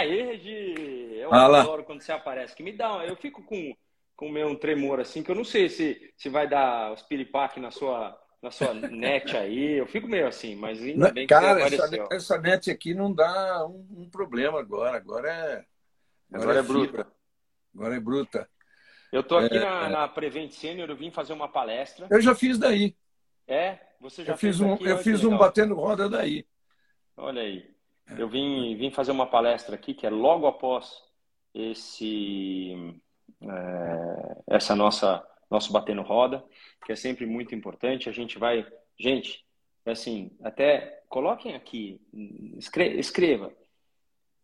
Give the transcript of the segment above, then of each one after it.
Aê, Regi! Eu Ah lá. adoro quando você aparece. Que me dá, eu fico com, com meio um tremor assim, que eu não sei se, se vai dar os piripaque na sua, na sua net aí. Eu fico meio assim, mas ainda bem que Cara, você essa, apareceu. essa net aqui não dá um, um problema agora. Agora é. Agora é fibra. bruta. Agora é bruta. Eu tô aqui É, na, é. na Prevent Senior, eu vim fazer uma palestra. Eu já fiz daí. É? Você já Eu fiz fez um, aqui? eu fiz um legal. batendo roda daí. Olha aí. Eu vim, vim fazer uma palestra aqui que é logo após esse é, essa nossa nosso batendo roda, que é sempre muito importante. A gente vai, gente, assim, até coloquem aqui, escre- escreva.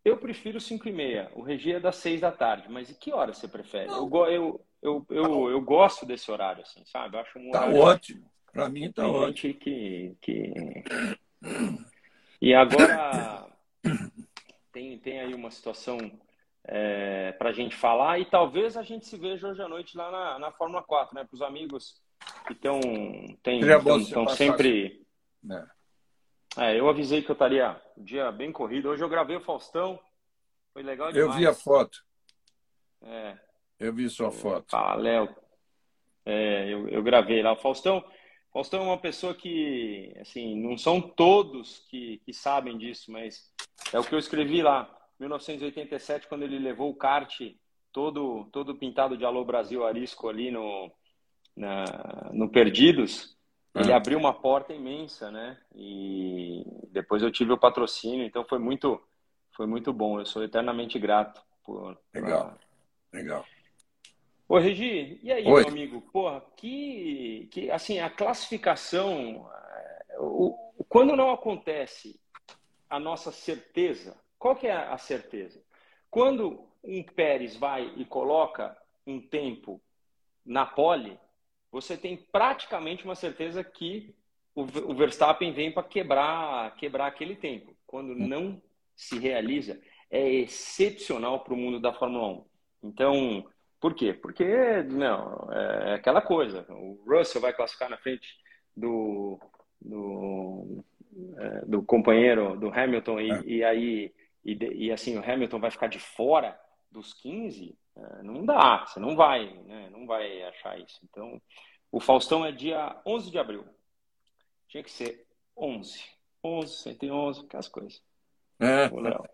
Eu prefiro 5 e meia. O Regi é das 6 da tarde, mas e que hora você prefere? Eu, eu, eu, eu, eu gosto desse horário, assim, sabe? Eu acho um Tá horário ótimo. Para mim tá tem ótimo. gente que, que... E agora tem, tem aí uma situação para a gente falar e talvez a gente se veja hoje à noite lá na, na Fórmula 4, né? Para os amigos que estão se sempre. né? É, eu avisei que eu estaria um dia bem corrido. Hoje eu gravei o Faustão, foi legal Eu demais. vi a foto. É, Eu vi sua foto. Ah, Léo. É, eu, eu gravei lá. O Faustão, Faustão é uma pessoa que, assim, não são todos que, que sabem disso, mas é o que eu escrevi lá. 1987, quando ele levou o kart todo, todo pintado de Alô Brasil Arisco ali no, na, no Perdidos, ele Ah. abriu uma porta imensa, né? E depois eu tive o patrocínio, então foi muito, foi muito bom. Eu sou eternamente grato por, Legal. Legal. Ô, Regi, e aí, Oi. meu amigo? Porra, que, que assim, a classificação, eh, o- quando não acontece a nossa certeza, qual que é a certeza? Quando um Pérez vai e coloca um tempo na pole, você tem praticamente uma certeza que o o Verstappen vem para quebrar, quebrar aquele tempo. Quando não se realiza, é excepcional para o mundo da Fórmula 1. Então, por quê? Porque, não, é aquela coisa. O Russell vai classificar na frente do, do, é, do companheiro do Hamilton e, É. e aí e, e assim o Hamilton vai ficar de fora dos 15, é, não dá, você não vai, né? Não vai achar isso. Então, o Faustão é dia 11 de abril. Tinha que ser 11. 11, 111, aquelas coisas. É, Ô, Léo.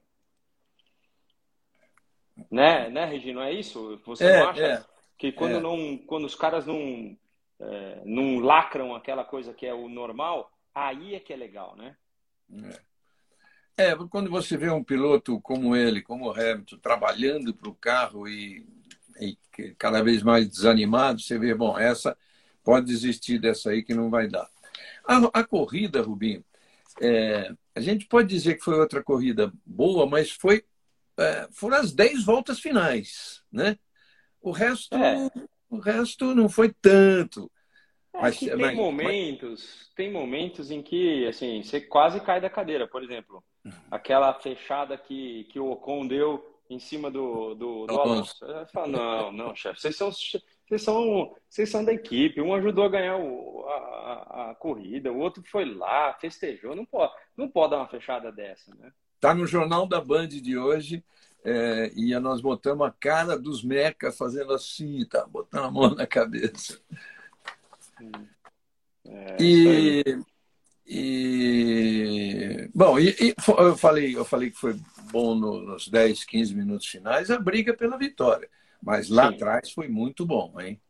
Né, né, Regina? É isso? Você É, não acha é, que quando é. não, quando os caras não, é, não lacram aquela coisa que é o normal, aí é que é legal, né? É, quando você vê um piloto como ele, como o Hamilton, trabalhando para o carro e, e cada vez mais desanimado, você vê, bom, essa pode desistir dessa aí que não vai dar. A, a corrida, Rubinho, é, a gente pode dizer que foi outra corrida boa, mas foi é, foram as 10 voltas finais, né? O resto, É. o resto não foi tanto. É Mas- que tem mas- momentos, tem momentos em que assim, você quase cai da cadeira. Por exemplo, aquela fechada que, que o Ocon deu em cima do, do, do Alonso. Você fala, não, não, chefe, vocês são, vocês, são, vocês são da equipe. Um ajudou a ganhar o, a, a- a corrida, o outro foi lá, festejou. Não pode, não pode dar uma fechada dessa, né? Está no Jornal da Band de hoje é, e nós botamos a cara dos Meca fazendo assim, tá? Botando a mão na cabeça. É. E, e bom, e, e eu falei, eu falei que foi bom no- nos 10, 15 minutos finais a briga pela vitória, mas lá Sim. atrás foi muito bom, hein?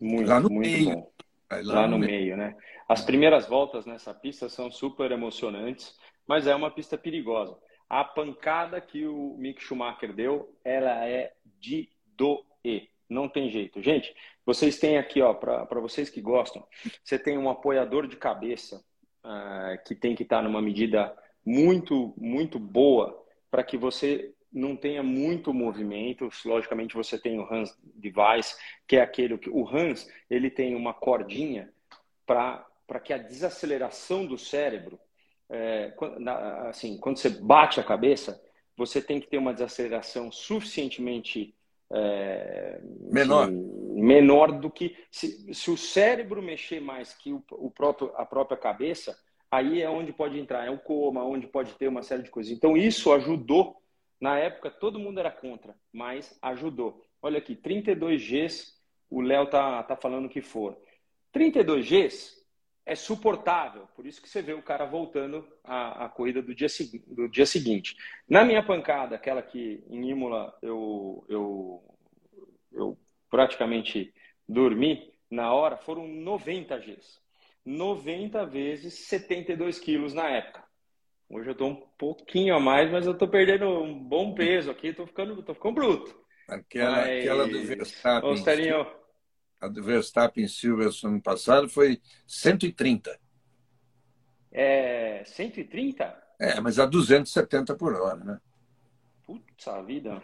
Muito, lá no muito meio. bom. Aí lá no meio, né? As primeiras voltas nessa pista são super emocionantes, mas é uma pista perigosa. A pancada que o Mick Schumacher deu, ela é de doer. Não tem jeito. Gente, vocês têm aqui, ó, para vocês que gostam, você tem um apoiador de cabeça ah, que tem que estar numa medida muito, muito boa para que você não tenha muito movimento. Logicamente, você tem o Hans Device, que é aquele que o Hans ele tem uma cordinha para que a desaceleração do cérebro, é, assim, quando você bate a cabeça, você tem que ter uma desaceleração suficientemente é, Menor. assim, menor do que se, se o cérebro mexer mais que o, o próprio a própria cabeça, aí é onde pode entrar, é o coma, onde pode ter uma série de coisas. Então isso ajudou Na época, todo mundo era contra, mas ajudou. Olha aqui, 32 Gs, o Léo tá, tá falando que for. 32 Gs é suportável, por isso que você vê o cara voltando à, à corrida do dia, do dia seguinte. Na minha pancada, aquela que em Imola eu, eu, eu praticamente dormi na hora, foram 90 Gs. 90 vezes 72 quilos na época. Hoje eu estou um pouquinho a mais, mas eu estou perdendo um bom peso aqui, estou ficando, tô ficando bruto. Aquela, mas... aquela do Verstappen. A do Verstappen Silverson ano passado foi 130. É, 130? É, mas a 270 por hora, né? Putz, a vida.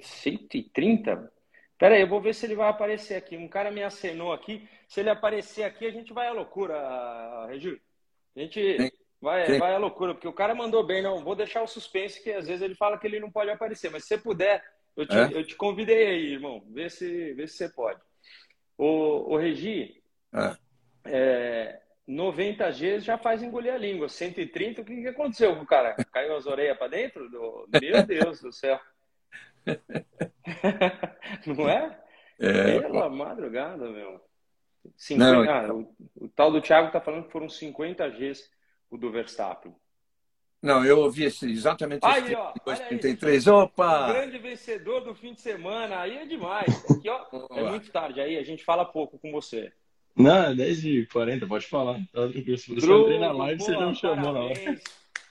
130? Pera aí, eu vou ver se ele vai aparecer aqui. Um cara me acenou aqui. Se ele aparecer aqui, a gente vai à loucura, Regi. A gente. Sim. Vai, vai à loucura, porque o cara mandou bem, não. Vou deixar o suspense, que às vezes ele fala que ele não pode aparecer. Mas se você puder, eu te, é? eu te convidei aí, irmão. Vê se, vê se você pode. O, o Regi, é. É, 90 Gs já faz engolir a língua. 130, o que, que aconteceu com o cara? Caiu as orelhas para dentro? Do... Meu Deus do céu. não é? é? Pela madrugada, meu. 50, não, ah, o, o, tal do Thiago tá falando que foram 50 Gs o do Verstappen. Não, eu ouvi esse, exatamente aí, ó, 33. Opa! O grande vencedor do fim de semana. Aí é demais. Aqui, ó, é muito tarde. Aí a gente fala pouco com você. Não, 10 e 40, pode falar. Tá. Se você entrei na live, você não chamou na hora.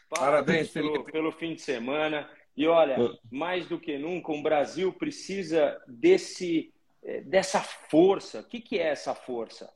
Parabéns pelo, pelo fim de semana. E olha, mais do que nunca, o Brasil precisa desse, eh, dessa força. O que, que é essa força?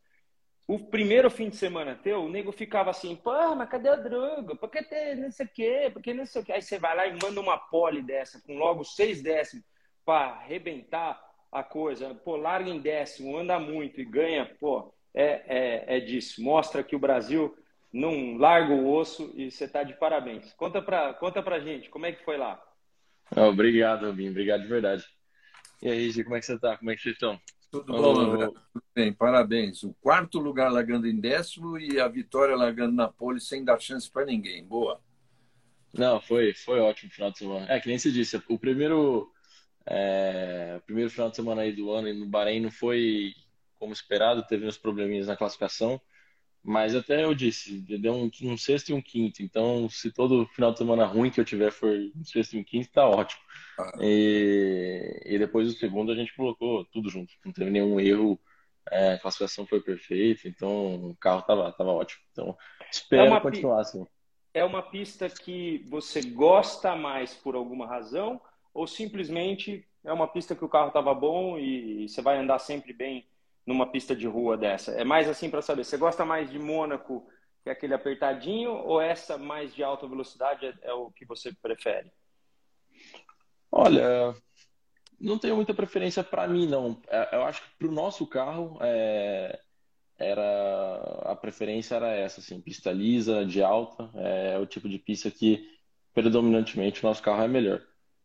O primeiro fim de semana teu, o nego ficava assim, pô, mas cadê a droga? Por que tem não sei o quê? Por que não sei o quê? Aí você vai lá e manda uma pole dessa, com logo seis décimos, para arrebentar a coisa. Pô, larga em décimo, anda muito e ganha, pô, é, é, é disso. Mostra que o Brasil não larga o osso e você tá de parabéns. Conta pra, conta pra gente, como é que foi lá? Obrigado, Robinho, obrigado de verdade. E aí, Gi, como é que você tá? Como é que vocês estão? Tudo bom, Tudo bem, parabéns. O quarto lugar largando em décimo e a vitória largando na pole sem dar chance para ninguém. Boa. Não, foi, foi ótimo o final de semana. É, que nem se disse, o primeiro, é, o primeiro final de semana aí do ano no Bahrein não foi como esperado, teve uns probleminhas na classificação, mas até eu disse, deu um, um sexto e um quinto, então se todo final de semana ruim que eu tiver for um sexto e um quinto, tá ótimo. E, e depois o segundo a gente colocou tudo junto, não teve nenhum erro, é, a classificação foi perfeita, então o carro tava, tava ótimo. Então espero é continuar assim. É uma pista que você gosta mais por alguma razão ou simplesmente é uma pista que o carro estava bom e você vai andar sempre bem numa pista de rua dessa? É mais assim para saber, você gosta mais de Mônaco, que é aquele apertadinho, ou essa mais de alta velocidade é, é o que você prefere? Olha, não tenho muita preferência para mim, não. É, eu acho que para o nosso carro é, era a preferência era essa, assim, pista lisa, de alta, é o tipo de pista que predominantemente o nosso carro é melhor.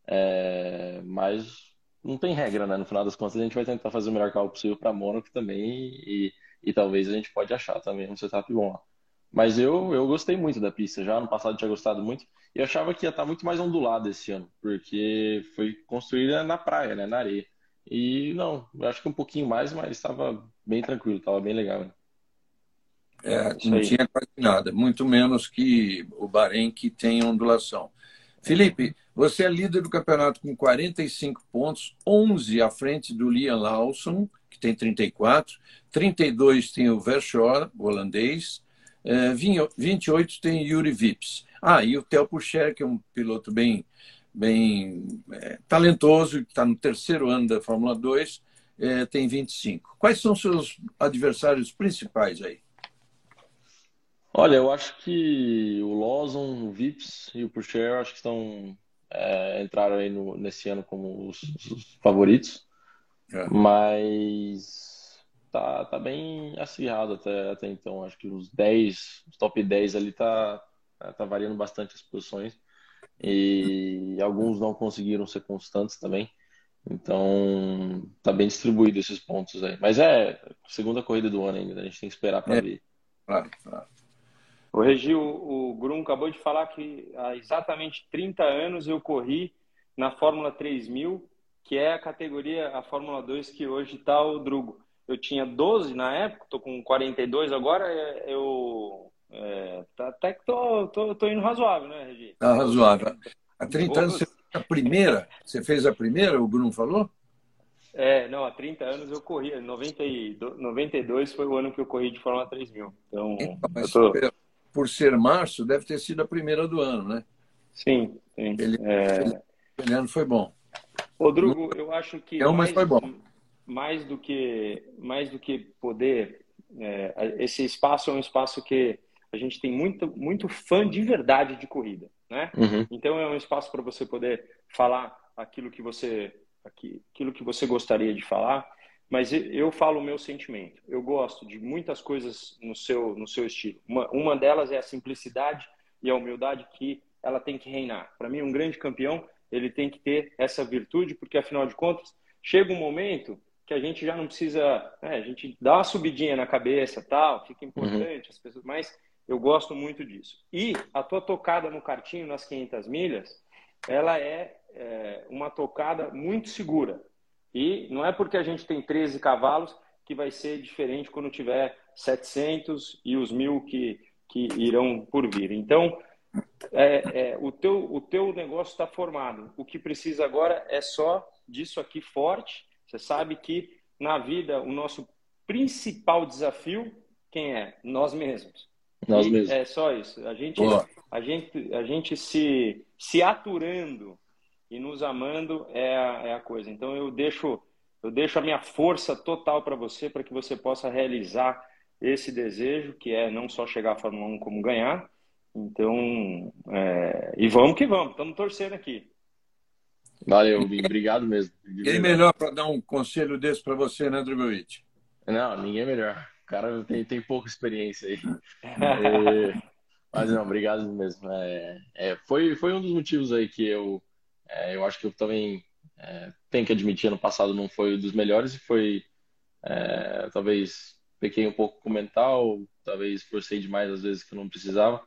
É, mas não tem regra, né? No final das contas a gente vai tentar fazer o melhor carro possível para Mônaco também e, e talvez a gente pode achar também um setup bom lá. Mas eu, eu gostei muito da pista. Já no passado tinha gostado muito. E achava que ia estar muito mais ondulada esse ano, porque foi construída na praia, né, na areia. E não, eu acho que um pouquinho mais, mas estava bem tranquilo, estava bem legal. Né? É, não tinha quase nada, muito menos que o Bahrein, que tem ondulação. Felipe, você é líder do campeonato com 45 pontos, 11 à frente do Liam Lawson, que tem 34, 32 tem o Verschoor, holandês, 28 é, tem Yuri Vips. Ah, e o Theo Pucher, que é um piloto bem, bem é, talentoso, que está no terceiro ano da Fórmula 2, é, tem 25. Quais são seus adversários principais aí? Olha, eu acho que o Lawson, o Vips e o Pucher acho que estão é, entraram aí no, nesse ano como os, os favoritos. É. Mas tá, tá bem acirrado até, até então. Acho que os 10, os top 10 ali tá, tá variando bastante as posições. E alguns não conseguiram ser constantes também. Então, tá bem distribuído esses pontos aí. Mas é segunda corrida do ano ainda, a gente tem que esperar para é. ver. Claro, claro. O Regi, o, o Grum acabou de falar que há exatamente 30 anos eu corri na Fórmula 3000, que é a categoria, a Fórmula 2 que hoje está o Drugo. Eu tinha 12 na época, tô com 42 agora, é, eu é, tá, até que tô, tô, tô indo razoável, né, Regi? Tá razoável. Há 30 anos você fez a primeira, você fez a primeira, o Bruno falou? É, não, há 30 anos eu corri, 92, 92 foi o ano que eu corri de Fórmula 3000. Então, então tô... por ser março, deve ter sido a primeira do ano, né? Sim, sim. Ele, é... ele ano foi bom. Rodrigo, eu acho que. É, mas foi bom. Mais do que, mais do que poder, é, esse espaço é um espaço que a gente tem muito, muito fã de verdade de corrida, né? Uhum. Então é um espaço para você poder falar aquilo que você aquilo que você gostaria de falar, mas eu falo o meu sentimento. Eu gosto de muitas coisas no seu, no seu estilo. Uma, uma delas é a simplicidade e a humildade que ela tem que reinar. Para mim, um grande campeão, ele tem que ter essa virtude, porque afinal de contas, chega um momento que a gente já não precisa, né, a gente dá uma subidinha na cabeça, tal, fica importante, uhum. as pessoas, mas eu gosto muito disso. E a tua tocada no cartinho nas 500 milhas, ela é é, uma tocada muito segura. E não é porque a gente tem 13 cavalos que vai ser diferente quando tiver 700 e os mil que, que irão por vir. Então, é, é, o, teu, o teu negócio está formado. O que precisa agora é só disso aqui forte. Você sabe que na vida o nosso principal desafio, quem é? Nós mesmos. Nós mesmos. É só isso. A gente, a gente, a gente se, se aturando e nos amando é a, é a coisa. Então eu deixo eu deixo a minha força total para você para que você possa realizar esse desejo que é não só chegar à Fórmula 1 como ganhar. Então, é... e vamos que vamos, estamos torcendo aqui. Valeu, obrigado mesmo. Quem melhor para dar um conselho desse para você, né, Drogovic? Não, ninguém é melhor. O cara tem, tem pouca experiência aí. é... Mas não, obrigado mesmo. É, é, foi, foi um dos motivos aí que eu é, eu acho que eu também é, tenho que admitir, no passado não foi dos melhores e foi, é, talvez, pequei um pouco com o mental, talvez forcei demais às vezes que eu não precisava.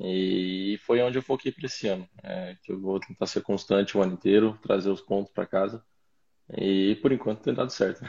E foi onde eu foquei para esse ano, é, que eu vou tentar ser constante o ano inteiro, trazer os pontos para casa. E por enquanto tem dado certo.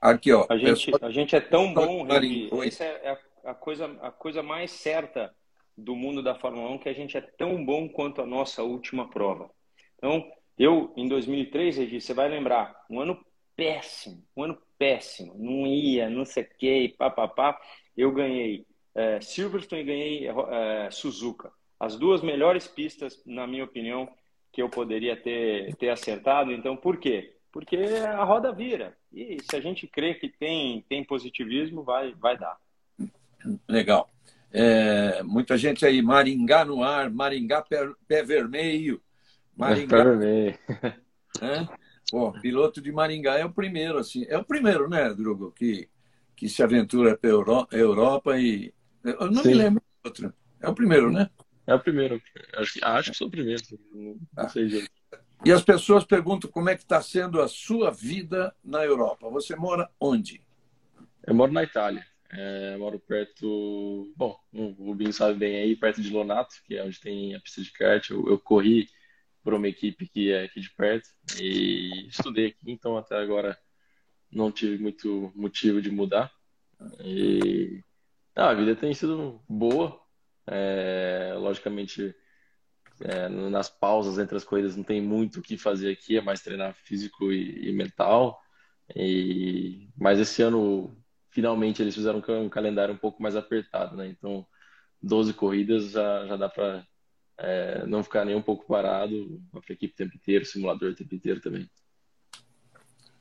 Aqui, ó. A gente, a gente é tão bom, Regi, essa é a coisa, a coisa mais certa do mundo da Fórmula 1 que a gente é tão bom quanto a nossa última prova. Então, eu, em 2003, Regi, você vai lembrar, um ano péssimo, um ano péssimo, não ia, não sei o que, papapá. Eu ganhei é, Silverstone e ganhei é, Suzuka. As duas melhores pistas, na minha opinião, que eu poderia ter, ter acertado. Então, por quê? Porque a roda vira. E se a gente crê que tem, tem positivismo, vai, vai dar. Legal. É, muita gente aí, Maringá no ar, Maringá pé, pé vermelho. Maringá. Pé vermelho. É? Pô, piloto de Maringá é o primeiro, assim. É o primeiro, né, Drugo, que, que se aventura pela Europa e. Eu não Sim. me lembro outro. É o primeiro, né? É o primeiro. Acho que, acho que sou o primeiro. Não ah. sei E as pessoas perguntam como é que está sendo a sua vida na Europa. Você mora onde? Eu moro na Itália. É, moro perto, bom, o Rubinho sabe bem aí, perto de Lonato, que é onde tem a pista de kart. Eu, eu corri por uma equipe que é aqui de perto e estudei aqui, então até agora não tive muito motivo de mudar. E ah, a vida tem sido boa. É, logicamente, é, nas pausas entre as coisas não tem muito o que fazer aqui, é mais treinar físico e, e mental. E, mas esse ano finalmente eles fizeram um calendário um pouco mais apertado, né? Então, 12 corridas já, já dá para é, não ficar nem um pouco parado, a equipe o tempo inteiro, simulador o tempo inteiro também.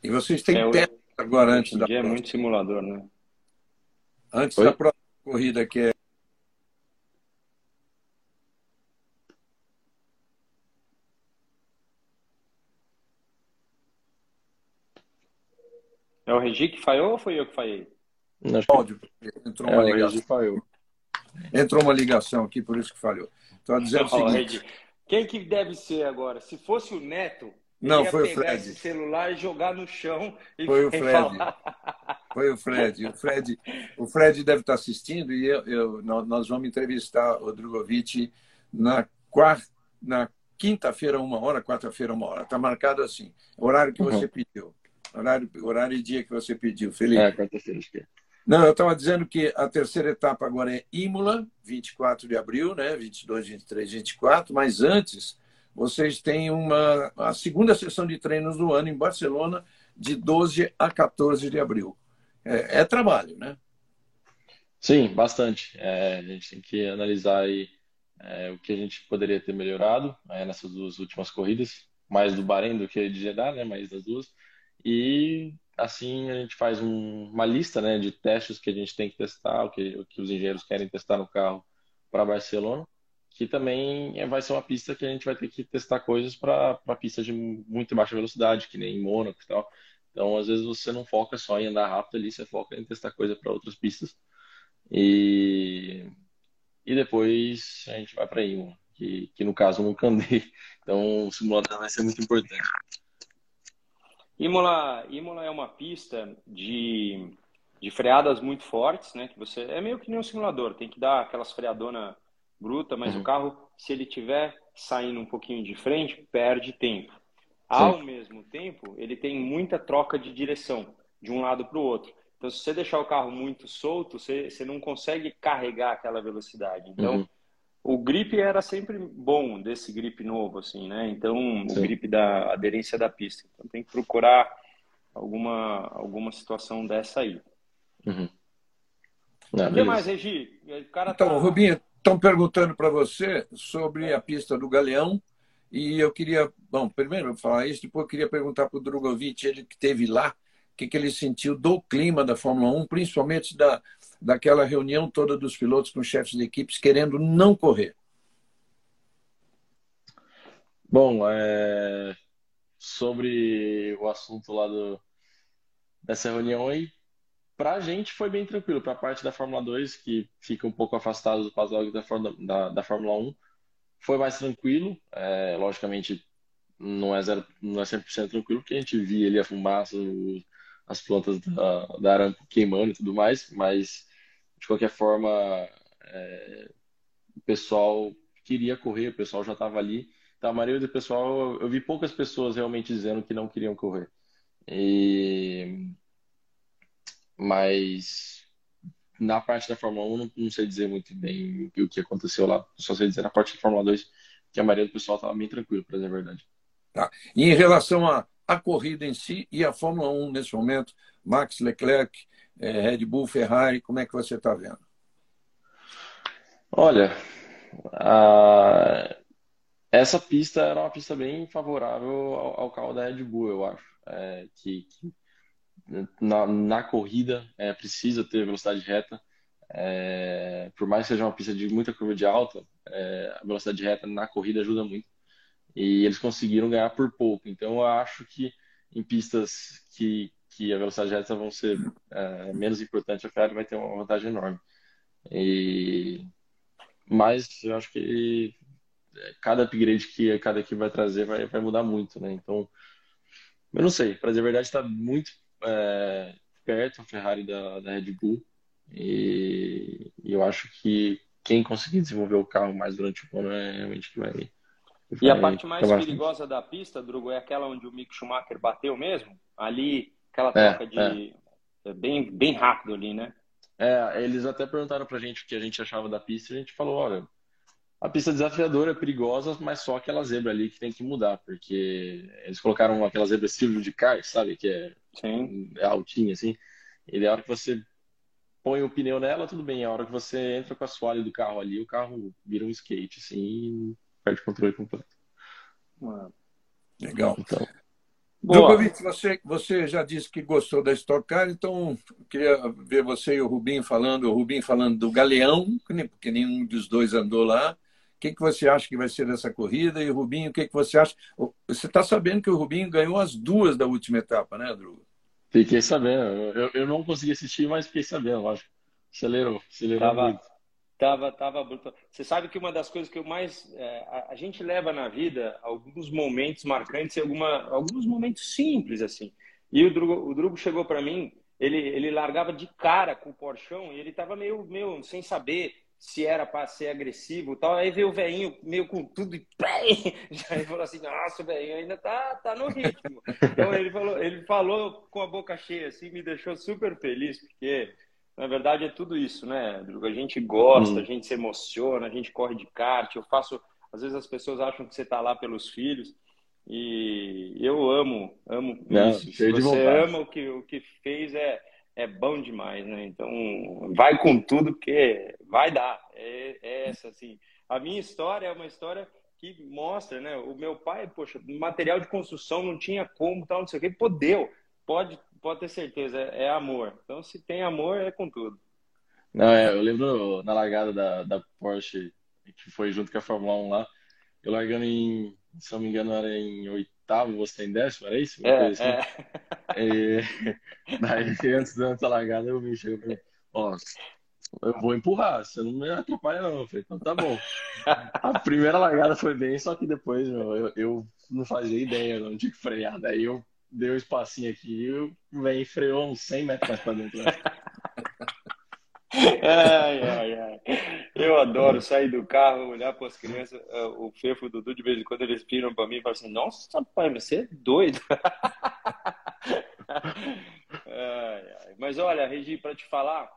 E vocês têm é, tempo agora antes da dia é muito simulador, né? Antes Oi? da próxima corrida que é É o Regi que falhou ou foi eu que falhei? Áudio. Entrou uma é, ligação. Entrou uma ligação aqui, por isso que falhou. Estou dizendo oh, o seguinte. Quem que deve ser agora? Se fosse o Neto, não, foi o Fred. esse celular e jogar no chão e Foi o Fred. Falar. Foi o Fred. O Fred, o Fred deve estar assistindo e eu, eu nós vamos entrevistar o Drogovic na quarta, na quinta-feira, uma hora, quarta-feira, uma hora. Está marcado assim. Horário que você uhum. pediu. Horário, horário e dia que você pediu, Felipe. É, quarta-feira, acho que é. Não, eu estava dizendo que a terceira etapa agora é Imola, 24 de abril, né? 22, 23, 24. Mas antes, vocês têm uma, a segunda sessão de treinos do ano em Barcelona, de 12 a 14 de abril. É, é trabalho, né? Sim, bastante. É, a gente tem que analisar aí é, o que a gente poderia ter melhorado é, nessas duas últimas corridas, mais do Bahrein do que de Jeddah, né? Mais das duas. E assim a gente faz um, uma lista né, de testes que a gente tem que testar, o que, o que os engenheiros querem testar no carro para Barcelona, que também é, vai ser uma pista que a gente vai ter que testar coisas para pistas de muito baixa velocidade, que nem em Mônaco e tal. Então, às vezes, você não foca só em andar rápido ali, você foca em testar coisa para outras pistas. E, e depois a gente vai para Imola, que, que no caso nunca andei. Então, o simulador vai ser muito importante. Imola, Imola é uma pista de, de freadas muito fortes, né? Que você é meio que nem um simulador, tem que dar aquelas freadonas bruta, mas uhum. o carro, se ele tiver saindo um pouquinho de frente, perde tempo. Sim. Ao mesmo tempo, ele tem muita troca de direção de um lado para o outro. Então, se você deixar o carro muito solto, você, você não consegue carregar aquela velocidade. Então, uhum o grip era sempre bom desse grip novo, assim, né? Então, Sim. o grip da aderência da pista. Então, tem que procurar alguma, alguma situação dessa aí. Uhum. Não, o que mais, Regi? então, tá... Rubinho, estão perguntando para você sobre a pista do Galeão e eu queria, bom, primeiro falar isso, depois eu queria perguntar para o Drogovic, ele que esteve lá, o que, que ele sentiu do clima da Fórmula 1, principalmente da, daquela reunião toda dos pilotos com chefes de equipes querendo não correr? Bom, é... sobre o assunto lá do... dessa reunião aí, para a gente foi bem tranquilo. Para a parte da Fórmula 2, que fica um pouco afastado do paddock da, da, da Fórmula 1, foi mais tranquilo. É, logicamente, não é, zero, não é 100% tranquilo, porque a gente via ali a fumaça, as plantas da, da Aramco queimando e tudo mais, mas de qualquer forma, é, o pessoal queria correr, o pessoal já estava ali. Então, a maioria do pessoal, eu vi poucas pessoas realmente dizendo que não queriam correr. E... Mas na parte da Fórmula 1, não, não sei dizer muito bem o que aconteceu lá. Só sei dizer na parte da Fórmula 2 que a maioria do pessoal estava bem tranquilo, para dizer a verdade. Tá. E em relação à corrida em si e a Fórmula 1 nesse momento, Max Leclerc é, Red Bull, Ferrari, como é que você está vendo? Olha, a... essa pista era uma pista bem favorável ao, ao carro da Red Bull, eu acho. É, que, que na, na, corrida é, precisa ter velocidade reta. É, por mais que seja uma pista de muita curva de alta, é, a velocidade reta na corrida ajuda muito. E eles conseguiram ganhar por pouco. Então eu acho que em pistas que, que a velocidade reta vão ser é, menos importante, a Ferrari vai ter uma vantagem enorme. E... Mas eu acho que cada upgrade que cada equipe vai trazer vai, vai mudar muito, né? Então, eu não sei, para dizer a verdade, está muito é, perto a Ferrari da, da Red Bull. E, e, eu acho que quem conseguir desenvolver o carro mais durante o ano é realmente que vai. vai e a parte mais perigosa da pista, Drugo, é aquela onde o Mick Schumacher bateu mesmo? Ali Aquela é, troca de. É. Bem, bem rápido ali, né? É, eles até perguntaram pra gente o que a gente achava da pista e a gente falou: olha, a pista desafiadora é perigosa, mas só aquela zebra ali que tem que mudar, porque eles colocaram aquela zebra estilo de kart, sabe? Que é, Sim. é altinha, assim. E a hora que você põe o pneu nela, tudo bem. A hora que você entra com a assoalho do carro ali, o carro vira um skate, assim, e perde controle completo. Legal. Então, Djokovic, você, você já disse que gostou da Stock Car, então queria ver você e o Rubinho falando, o Rubinho falando do Galeão, porque nenhum dos dois andou lá. O que, que você acha que vai ser dessa corrida? E o Rubinho, o que, que você acha? Você está sabendo que o Rubinho ganhou as duas da última etapa, né, Drugo? Fiquei sabendo. Eu, eu não consegui assistir, mas fiquei sabendo, lógico. Acelerou, acelerou Tava, muito. Tava, tava bruto. Você sabe que uma das coisas que eu mais. É, a, a, gente leva na vida alguns momentos marcantes e alguma, alguns momentos simples, assim. E o Drugo, o Drugo chegou para mim, ele, ele largava de cara com o Porchão e ele tava meio, meio sem saber se era para ser agressivo tal. Aí veio o velhinho meio com tudo e já ele falou assim, nossa, o velhinho ainda tá, tá no ritmo. Então ele falou, ele falou com a boca cheia, assim, me deixou super feliz, porque na verdade é tudo isso, né? A gente gosta, hum. a gente se emociona, a gente corre de kart, eu faço. Às vezes as pessoas acham que você tá lá pelos filhos. E eu amo, amo Não, isso. Se você ama o que, o que fez, é, é bom demais, né? Então, vai com tudo, porque vai dar. É, é, essa, assim. A minha história é uma história que mostra, né? O meu pai, poxa, material de construção não tinha como, tal, não sei o quê. Pô, deu. Pode, pode ter certeza, é, é amor. Então, se tem amor, é com tudo. Não, é, eu lembro na largada da, da Porsche, que foi junto com a Fórmula 1 lá, eu largando em, se não me engano, era em oitavo, você em décimo, era isso? É, assim. é. E, daí, antes, antes da largada, eu me chego e ó, eu vou empurrar, você não me atrapalha não. Eu falei, então tá bom. A primeira largada foi bem, só que depois, meu, eu, eu não fazia ideia, não tinha que frear. Daí eu dei um espacinho aqui e o velho freou uns 100 metros mais pra dentro. Né? Ai, ai, ai. Eu adoro sair do carro, olhar para as crianças. Eh, o Fefo, o Dudu, de vez em quando eles piram para mim e falam assim: Nossa, pai, você é doido. ai, ai. Mas olha, Regi, para te falar,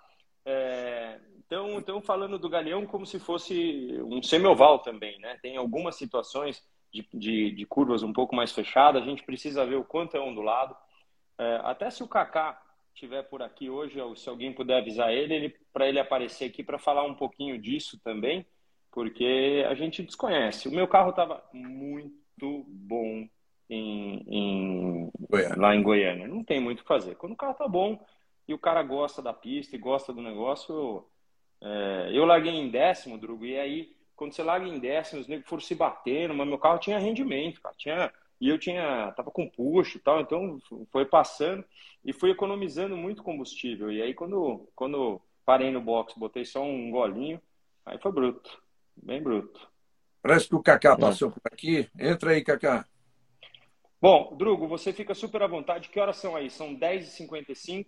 é... então, então falando do Galeão como se fosse um semioval também, né? Tem algumas situações de, de, de curvas um pouco mais fechadas, a gente precisa ver o quanto é ondulado. É, até se o Kaká estiver por aqui hoje, ou se alguém puder avisar ele, ele para ele aparecer aqui para falar um pouquinho disso também, porque a gente desconhece. O meu carro estava muito bom em, em lá em Goiânia. Não tem muito o que fazer. Quando o carro tá bom e o cara gosta da pista e gosta do negócio, é, eu larguei em décimo, Drugo, e aí quando você larga em décimo, os negros foram se batendo, mas meu carro tinha rendimento, cara, tinha e eu tinha tava com puxo e tal, então foi passando e fui economizando muito combustível. E aí quando quando parei no box, botei só um golinho, aí foi bruto, bem bruto. Parece que o Kaká passou por aqui. Entra aí, Kaká. Bom, Drugo, você fica super à vontade. Que horas são aí? São 10h55?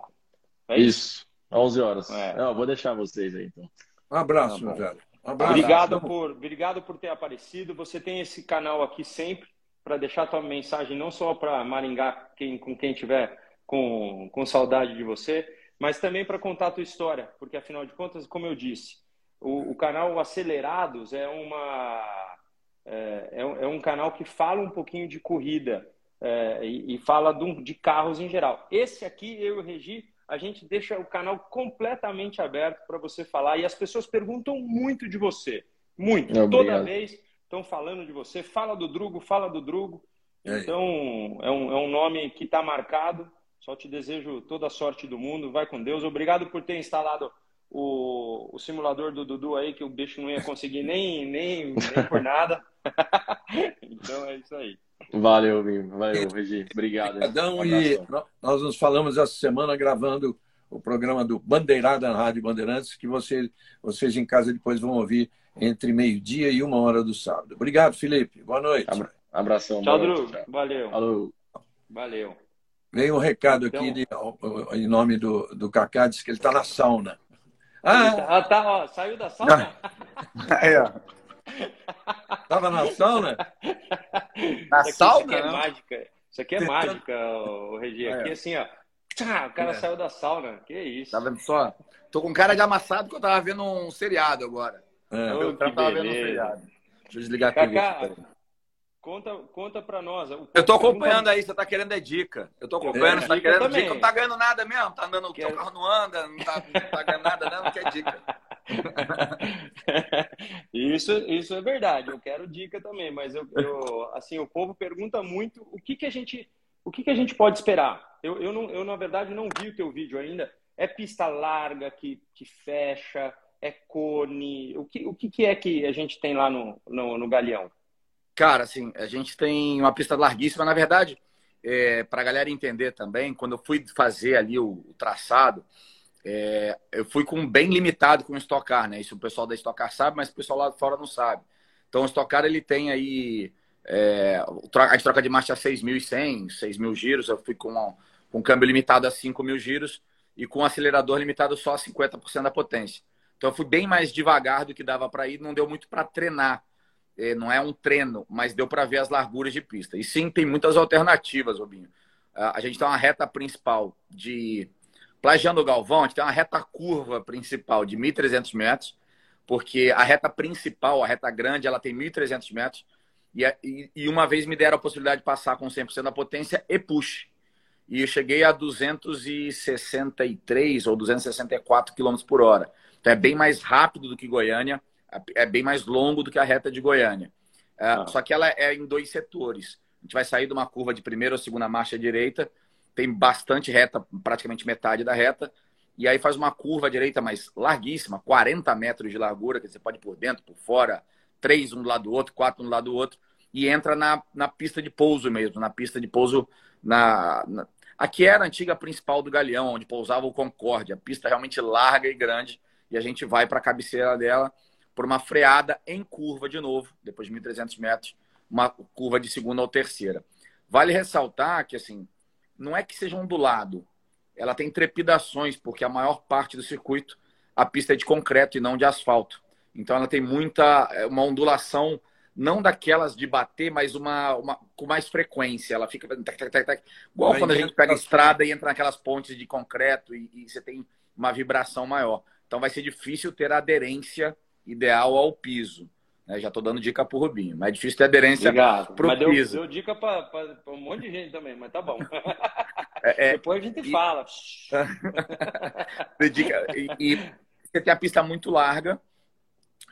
É isso? isso, 11 horas. É. Não, vou deixar vocês aí, então. Um abraço, tá meu velho. Um abraço. Obrigado por, obrigado por ter aparecido. Você tem esse canal aqui sempre para deixar a tua mensagem não só para Maringá, quem, com quem tiver com, com saudade de você, mas também para contar a tua história, porque afinal de contas, como eu disse, o, o canal Acelerados é uma é, é, é, um canal que fala um pouquinho de corrida é, e, e, fala de, de, carros em geral. Esse aqui, eu e o Regi, a gente deixa o canal completamente aberto para você falar e as pessoas perguntam muito de você, muito, toda vez estão falando de você. Fala do Drugo, fala do Drugo. Então, é um, é um nome que está marcado. Só te desejo toda a sorte do mundo. Vai com Deus. Obrigado por ter instalado o, o simulador do Dudu aí, que o bicho não ia conseguir nem, nem, nem por nada. então é isso aí. Valeu. Valeu, Regi. Obrigado. Obrigadão. Um e nós nos falamos essa semana gravando o programa do Bandeirada na Rádio Bandeirantes, que você, vocês em casa depois vão ouvir entre meio-dia e uma hora do sábado. Obrigado, Felipe. Boa noite. Abração. Tchau, Drugo. Valeu. Alô. Valeu. Veio um recado então... aqui de, em nome do, do Cacá, disse que ele está na sauna. Ah, ah tá, ó, saiu da sauna? Aí, ó. Tava na sauna? Na isso sauna? Isso aqui é mágica. Isso aqui é mágica, o Regi. Aqui, assim, ó. Tchá, o cara é. saiu da sauna. Que isso. Tá vendo só? Tô com cara de amassado que eu tava vendo um seriado agora. É, eu tava vendo um seriado. Deixa eu desligar aqui. Conta, conta pra nós. Eu tô acompanhando aí, você tá querendo é dica. Eu tô acompanhando, você tá querendo dica. Não tá ganhando nada mesmo, tá andando, Quero... teu carro não anda, não tá, não tá ganhando nada, não, não quer dica. isso, isso é verdade, eu quero dica também, mas eu, eu, assim, o povo pergunta muito o que, que a gente o que, que a gente pode esperar. Eu, eu, não, eu, na verdade, não vi o teu vídeo ainda. É pista larga que, que fecha, é cone? O que, o que é que a gente tem lá no, no, no Galeão? Cara, assim, a gente tem uma pista larguíssima. Na verdade, é, para a galera entender também, quando eu fui fazer ali o, o traçado, é, eu fui com bem limitado com o Stock Car, né? Isso o pessoal da Stock Car sabe, mas o pessoal lá fora não sabe. Então, o Stock Car, ele tem aí... É, a gente troca de marcha a 6.100, 6.000 giros. Eu fui com, com um câmbio limitado a 5.000 giros e com acelerador limitado só a 50% da potência. Então eu fui bem mais devagar do que dava para ir, não deu muito para treinar. É, não é um treino, mas deu para ver as larguras de pista. E sim, tem muitas alternativas, Robinho. A gente tem uma reta principal de Plagiando o Galvão, a gente tem uma reta curva principal de 1.300 metros, porque a reta principal, a reta grande, ela tem 1.300 metros. E, e, uma vez me deram a possibilidade de passar com 100% da potência e push. E eu cheguei a 263 ou 264 km por hora. Então é bem mais rápido do que Goiânia, é bem mais longo do que a reta de Goiânia. Ah. Só que ela é em dois setores. A gente vai sair de uma curva de primeira ou segunda marcha direita, tem bastante reta, praticamente metade da reta, e aí faz uma curva à direita, mas larguíssima, 40 metros de largura, que você pode ir por dentro, por fora, três um do lado do outro, quatro um do lado do outro, e entra na, na pista de pouso mesmo, na pista de pouso na, na... Aqui era a antiga principal do Galeão, onde pousava o Concorde, a pista realmente larga e grande, e a gente vai para a cabeceira dela por uma freada em curva de novo, depois de 1.300 metros, uma curva de segunda ou terceira. Vale ressaltar que, assim, não é que seja ondulado, ela tem trepidações, porque a maior parte do circuito, a pista é de concreto e não de asfalto. Então ela tem muita, é, uma ondulação, não daquelas de bater, mas uma, uma com mais frequência. Ela fica tac, tac, tac, igual quando a gente pega a estrada e entra naquelas pontes de concreto e, e você tem uma vibração maior. Então vai ser difícil ter aderência ideal ao piso. Né? Já estou dando dica para o Rubinho. Mas é difícil ter aderência para o piso. Deu, deu dica para um monte de gente também, mas tá bom. É, é, Depois a gente e... fala. dica, e, e, você tem a pista muito larga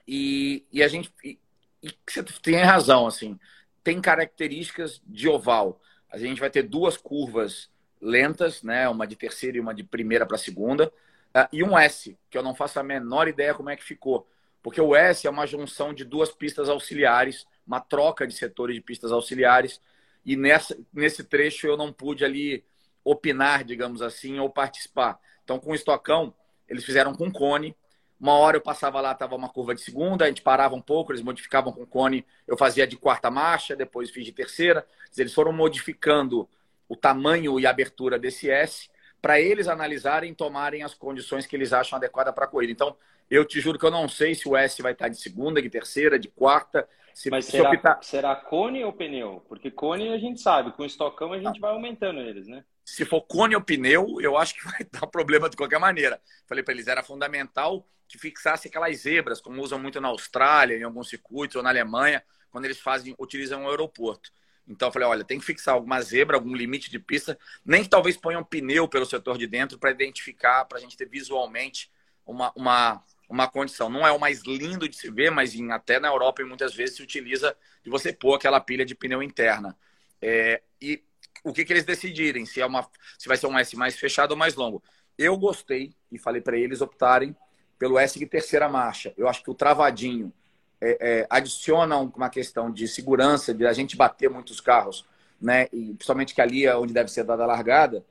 e, e a gente... E, e você tem razão, assim. Tem características de oval. A gente vai ter duas curvas lentas, né? Uma de terceira e uma de primeira para segunda. Uh, e um S, que eu não faço a menor ideia como é que ficou. Porque o S é uma junção de duas pistas auxiliares, uma troca de setores de pistas auxiliares, e nessa, nesse trecho eu não pude ali opinar, digamos assim, ou participar. Então, com o estocão, eles fizeram com cone. Uma hora eu passava lá, estava uma curva de segunda, a gente parava um pouco, eles modificavam com cone, eu fazia de quarta marcha, depois fiz de terceira. Eles foram modificando o tamanho e abertura desse S para eles analisarem e tomarem as condições que eles acham adequadas para a corrida. Então, eu te juro que eu não sei se o S vai estar de segunda, de terceira, de quarta. Se, Mas será, optar... será cone ou pneu? Porque cone a gente sabe, com estocão a gente vai aumentando eles, né? Se for cone ou pneu, eu acho que vai dar problema de qualquer maneira. Falei para eles, era fundamental que fixasse aquelas zebras, como usam muito na Austrália, em alguns circuitos, ou na Alemanha, quando eles fazem, utilizam um aeroporto. Então eu falei, olha, tem que fixar alguma zebra, algum limite de pista, nem que talvez ponha um pneu pelo setor de dentro para identificar, para a gente ter visualmente uma, uma, uma condição. Não é o mais lindo de se ver, mas em, até na Europa e muitas vezes se utiliza de você pôr aquela pilha de pneu interna. É, e o que, que eles decidirem, se, é uma, se vai ser um S mais fechado ou mais longo. Eu gostei e falei para eles optarem pelo S de terceira marcha. Eu acho que o travadinho é, é, adiciona uma questão de segurança, de a gente bater muitos carros, né? E principalmente que ali é onde deve ser dada a largada,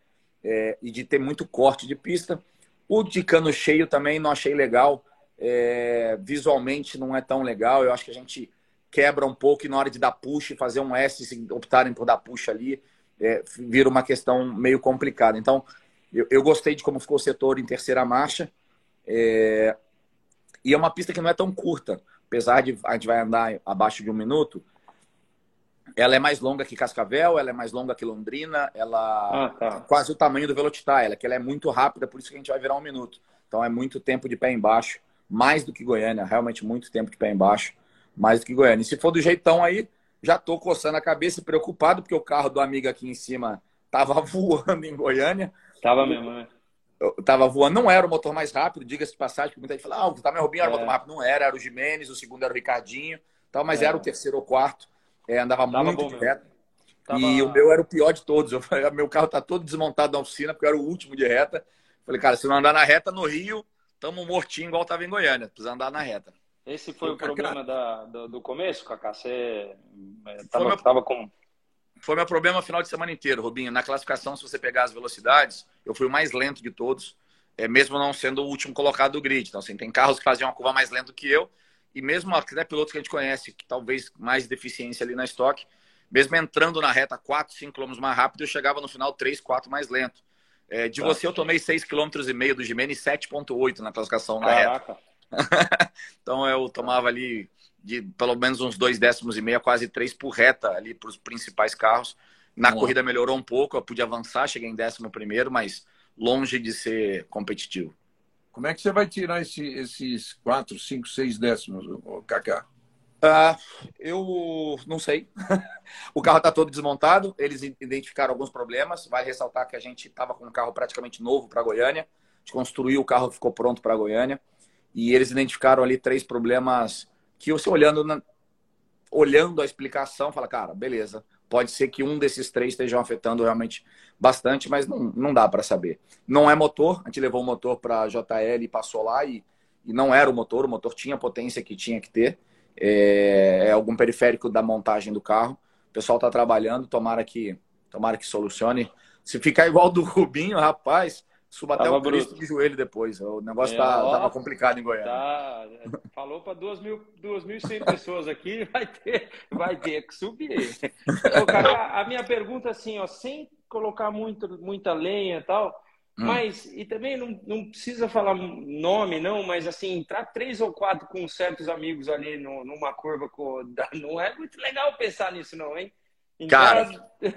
é, e de ter muito corte de pista. O de cano cheio também não achei legal. É, visualmente não é tão legal. Eu acho que a gente quebra um pouco e na hora de dar push, fazer um S, se optarem por dar push ali, é, vira uma questão meio complicada. Então, eu, eu, gostei de como ficou o setor em terceira marcha. É, e é uma pista que não é tão curta. Apesar de a gente vai andar abaixo de um minuto, ela é mais longa que Cascavel, ela é mais longa que Londrina, ela ah, tá. quase o tamanho do Velocitar, ela que ela é muito rápida, por isso que a gente vai virar um minuto. Então é muito tempo de pé embaixo, mais do que Goiânia, realmente muito tempo de pé embaixo, mais do que Goiânia. E se for do jeitão aí, já tô coçando a cabeça e preocupado, porque o carro do amigo aqui em cima tava voando em Goiânia. Tava mesmo, né? Tava voando, não era o motor mais rápido, diga-se de passagem, porque muita gente fala, ah, o Tamé Robinho era o motor é. mais rápido. Não era, era o Jimenez, o segundo era o Ricardinho, tal, mas é. era o terceiro ou quarto. É, andava Tava muito de reta. Tava... E o meu era o pior de todos. Eu falei, meu carro tá todo desmontado na oficina, porque eu era o último de reta. Falei, cara, se não andar na reta no Rio, tamo mortinho igual tava em Goiânia. Precisa andar na reta. Esse foi o problema da, do, do, começo, Cacá? Você é, tava, meu... tava com... Foi meu problema final de semana inteiro, Rubinho. Na classificação, se você pegar as velocidades, eu fui o mais lento de todos, é, mesmo não sendo o último colocado do grid. Então, assim, tem carros que faziam uma curva mais lenta que eu, e mesmo até pilotos que a gente conhece, que talvez mais deficiência ali na estoque, mesmo entrando na reta 4, 5 km mais rápido, eu chegava no final 3, 4 mais lento. É, de tá. você, eu tomei 6,5 km do Jimenez 7,8 na classificação na reta. então eu tomava ali de pelo menos uns dois décimos e meio, quase três por reta ali para os principais carros. Na corrida melhorou um pouco, eu pude avançar, cheguei em décimo primeiro, mas longe de ser competitivo. Como é que você vai tirar esse, esses quatro, cinco, seis décimos, Kaká? Uh, eu não sei. o carro está todo desmontado. Eles identificaram alguns problemas. Vai ressaltar que a gente estava com um carro praticamente novo para Goiânia. A gente construiu o carro, ficou pronto para Goiânia. E eles identificaram ali três problemas que você olhando, na... olhando a explicação, fala, cara, beleza. Pode ser que um desses três estejam afetando realmente bastante, mas não, não dá para saber. Não é motor. A gente levou o motor para JL e passou lá e, e não era o motor. O motor tinha a potência que tinha que ter é, é algum periférico da montagem do carro. O pessoal está trabalhando, tomara que, tomara que solucione. Se ficar igual do Rubinho, rapaz, suba até o Cristo de joelho depois. O negócio é, tá, ó, tava complicado em Goiânia. Tá, falou para 2.100 pessoas aqui, vai ter, vai ter que subir. Cara, a minha pergunta assim, ó, sem colocar muito, muita lenha e tal, Hum. Mas, e também não, não precisa falar nome, não, mas assim, entrar três ou quatro com certos amigos ali no, numa curva, com, não é muito legal pensar nisso, não, hein? Entrar... Cara,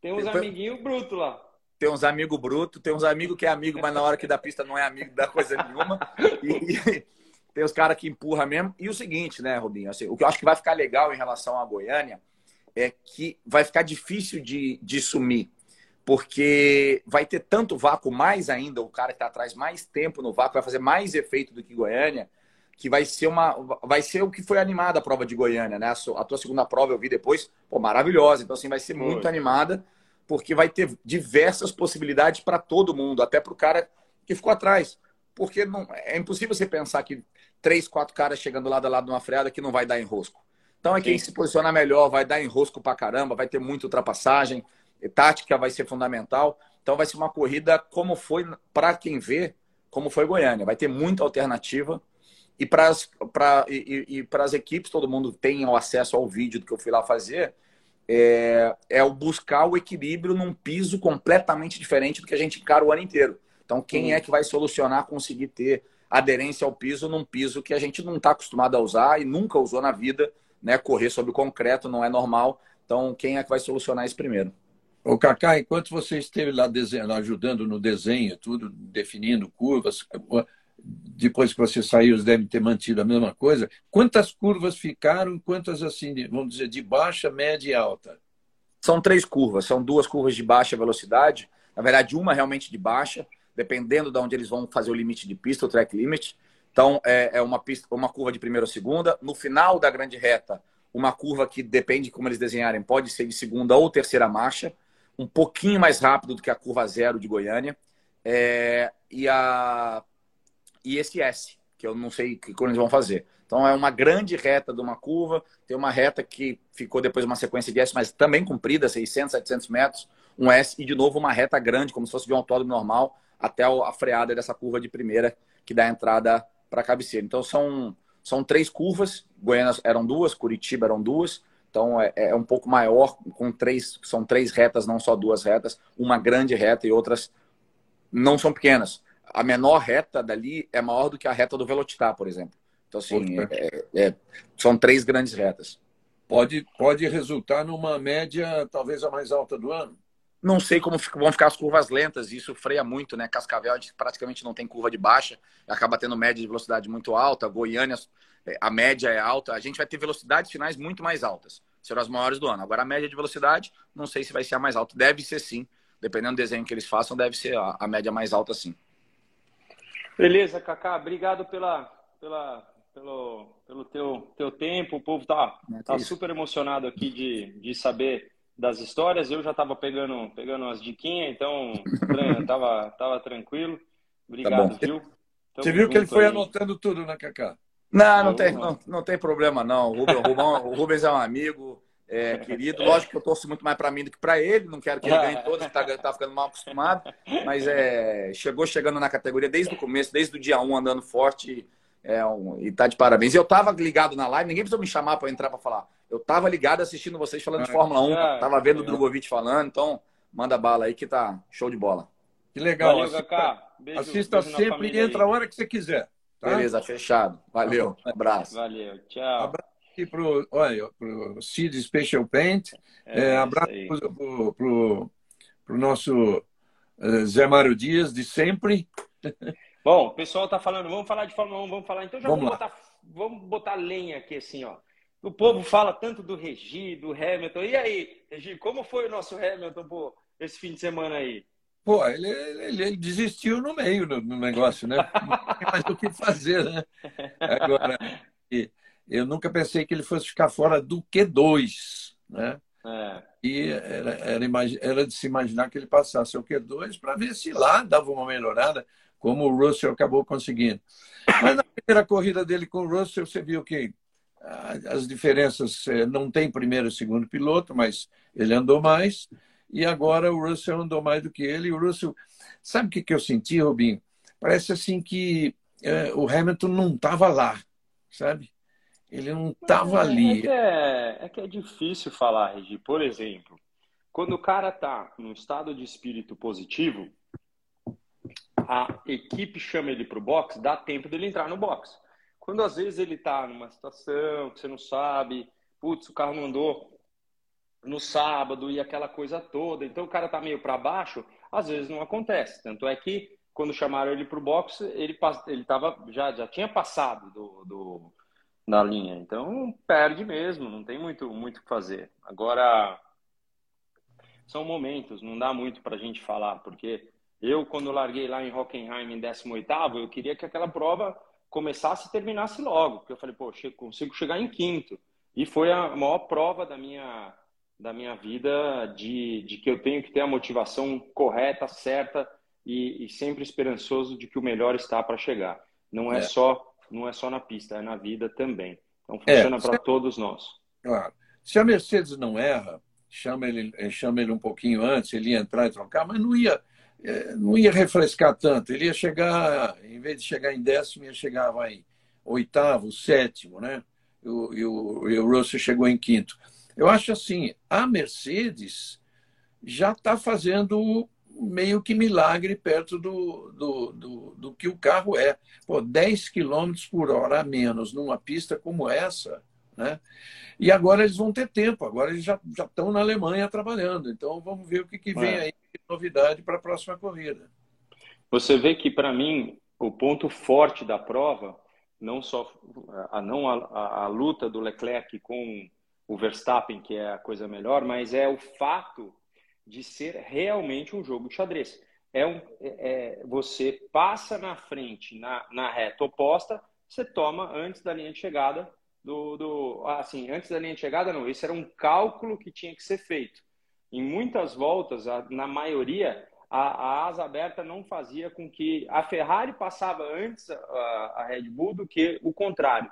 tem uns amiguinhos brutos lá. Tem uns amigos brutos, tem uns amigos que é amigo, mas na hora que dá pista não é amigo da coisa nenhuma. E, tem os caras que empurram mesmo. E o seguinte, né, Rubinho? Assim, o que eu acho que vai ficar legal em relação à Goiânia é que vai ficar difícil de, de sumir porque vai ter tanto vácuo, mais ainda, o cara que está atrás mais tempo no vácuo, vai fazer mais efeito do que Goiânia, que vai ser uma vai ser o que foi animada a prova de Goiânia, né? A tua segunda prova eu vi depois, pô, maravilhosa. Então assim vai ser muito animada, porque vai ter diversas possibilidades para todo mundo, até para o cara que ficou atrás. Porque não, é impossível você pensar que três, quatro caras chegando lado a lado numa freada que não vai dar enrosco. Então é quem Sim. se posiciona melhor, vai dar enrosco pra caramba, vai ter muita ultrapassagem, tática vai ser fundamental. Então vai ser uma corrida como foi para quem vê, como foi Goiânia. Vai ter muita alternativa. E para as e, e, e equipes, todo mundo tem o acesso ao vídeo do que eu fui lá fazer. É, é o buscar o equilíbrio num piso completamente diferente do que a gente encara o ano inteiro. Então, quem é que vai solucionar conseguir ter aderência ao piso num piso que a gente não está acostumado a usar e nunca usou na vida, né? Correr sobre o concreto não é normal. Então, quem é que vai solucionar isso primeiro? O Cacá, enquanto você esteve lá desenhando, ajudando no desenho, tudo, definindo curvas, depois que você saiu, devem ter mantido a mesma coisa. Quantas curvas ficaram? Quantas, assim, vamos dizer, de baixa, média e alta? São três curvas. São duas curvas de baixa velocidade. Na verdade, uma realmente de baixa, dependendo de onde eles vão fazer o limite de pista, o track limit. Então, é, é uma, pista, uma curva de primeira ou segunda. No final da grande reta, uma curva que depende de como eles desenharem, pode ser de segunda ou terceira marcha um pouquinho mais rápido do que a curva zero de Goiânia. É, e, a, e esse S, que eu não sei que quando eles vão fazer. Então é uma grande reta de uma curva, tem uma reta que ficou depois uma sequência de S, mas também comprida, 600, 700 metros, um S e de novo uma reta grande, como se fosse de um autódromo normal, até a freada dessa curva de primeira que dá a entrada para a cabeceira. Então são, são três curvas, Goiânia eram duas, Curitiba eram duas, então é, é um pouco maior, com três, são três retas, não só duas retas, uma grande reta e outras não são pequenas. A menor reta dali é maior do que a reta do Velocitar, por exemplo. Então, assim, é, é, é, são três grandes retas. Pode, pode resultar numa média talvez a mais alta do ano? Não sei como vão ficar as curvas lentas, isso freia muito, né? Cascavel a gente praticamente não tem curva de baixa, acaba tendo média de velocidade muito alta. Goiânia, é, a média é alta. A gente vai ter velocidades finais muito mais altas serão as maiores do ano. Agora, a média de velocidade, não sei se vai ser a mais alta. Deve ser sim. Dependendo do desenho que eeles façam, deve ser a, a média mais alta sim. Beleza, Kaká. Obrigado pela, pela, pelo, pelo teu, teu tempo. O povo tá, é tá super emocionado aqui de, de saber das histórias. Eu já estava pegando, pegando umas diquinhas, então tava, tava tranquilo. Obrigado, tá viu? Tamo Você viu que ele foi aí. anotando tudo, né, Kaká? Não, não tem, não, não tem problema, não. O Rubens, o Rubens é um amigo é, querido. Lógico que eu torço muito mais para mim do que para ele. Não quero que ele ganhe todos, está tá ficando mal acostumado. Mas é, chegou chegando na categoria desde o começo, desde o dia 1, andando forte. É, um, e tá de parabéns. Eu tava ligado na live, ninguém precisou me chamar para entrar para falar. Eu tava ligado assistindo vocês falando de Fórmula 1, tava vendo o Drogovic falando, então manda bala aí que tá show de bola. Que legal. Valeu, Assista, Beijo, assista beijo sempre e entra a hora que você quiser. Tá? Beleza, fechado. Valeu, tá abraço. Valeu, tchau. Abraço aqui pro, olha, pro Cid Special Paint. É, é, abraço pro, pro, pro, nosso uh, Zé Mário Dias, de sempre. Bom, o pessoal tá falando, vamos falar de Fórmula 1, vamos falar. Então já vamos, vamos botar, vamos botar lenha aqui assim, ó. O povo fala tanto do Regi, do Hamilton. E aí, Regi, como foi o nosso Hamilton pô, esse fim de semana aí? Pô, ele, ele, ele desistiu no meio do, negócio, né? Não tem mais o que fazer, né? Agora, eu nunca pensei que ele fosse ficar fora do Q2, né? É. E era, era, era, de se imaginar que ele passasse o Q2 para ver se lá dava uma melhorada, como o Russell acabou conseguindo. Mas na primeira corrida dele com o Russell, você viu que as diferenças eh, não tem primeiro e segundo piloto, mas ele andou mais. E agora o Russell andou mais do que ele. E o Russell, sabe o que, que eu senti, Robinho? Parece assim que é, o Hamilton não estava lá, sabe? Ele não estava é, ali. É que é, é que é difícil falar, Regi. Por exemplo, quando o cara está num estado de espírito positivo, a equipe chama ele para o box, dá tempo dele entrar no box. Quando às vezes ele está numa situação que você não sabe, putz, o carro não andou no sábado e aquela coisa toda, então o cara tá meio para baixo, às vezes não acontece. Tanto é que quando chamaram ele para o box, ele ele tava já já tinha passado do, do na linha. Então perde mesmo, não tem muito muito que fazer. Agora são momentos, não dá muito para a gente falar, porque eu quando larguei lá em Hockenheim em 18 eu queria que aquela prova começasse e terminasse logo, porque eu falei, pô, consigo chegar em quinto. E foi a maior prova da minha da minha vida de, de que eu tenho que ter a motivação correta, certa e, e sempre esperançoso de que o melhor está para chegar. Não é, é, só não é só na pista, é na vida também. Então funciona é, para todos nós. Claro. Se a Mercedes não erra, chama ele, eh, chama ele um pouquinho antes, ele ia entrar e trocar, mas não ia, eh, não ia refrescar tanto. Ele ia chegar, em vez de chegar em décimo, ia chegar vai, em oitavo, sétimo, né? E o, e o, e o Russell chegou em quinto. Eu acho assim, a Mercedes já está fazendo meio que milagre perto do, do, do, do, que o carro é. Pô, 10 km por hora a menos numa pista como essa, né? E agora eles vão ter tempo, agora eles já, já estão na Alemanha trabalhando. Então vamos ver o que, que vem é. aí de novidade para a próxima corrida. Você vê que, para mim, o ponto forte da prova, não só a, não a, a, a luta do Leclerc com o Verstappen, que é a coisa melhor, mas é o fato de ser realmente um jogo de xadrez. É um, é, é, você passa na frente, na, na reta oposta, você toma antes da linha de chegada do, do. Assim, antes da linha de chegada, não. Esse era um cálculo que tinha que ser feito. Em muitas voltas, na maioria, a, a asa aberta não fazia com que. A Ferrari passava antes a, a Red Bull do que o contrário.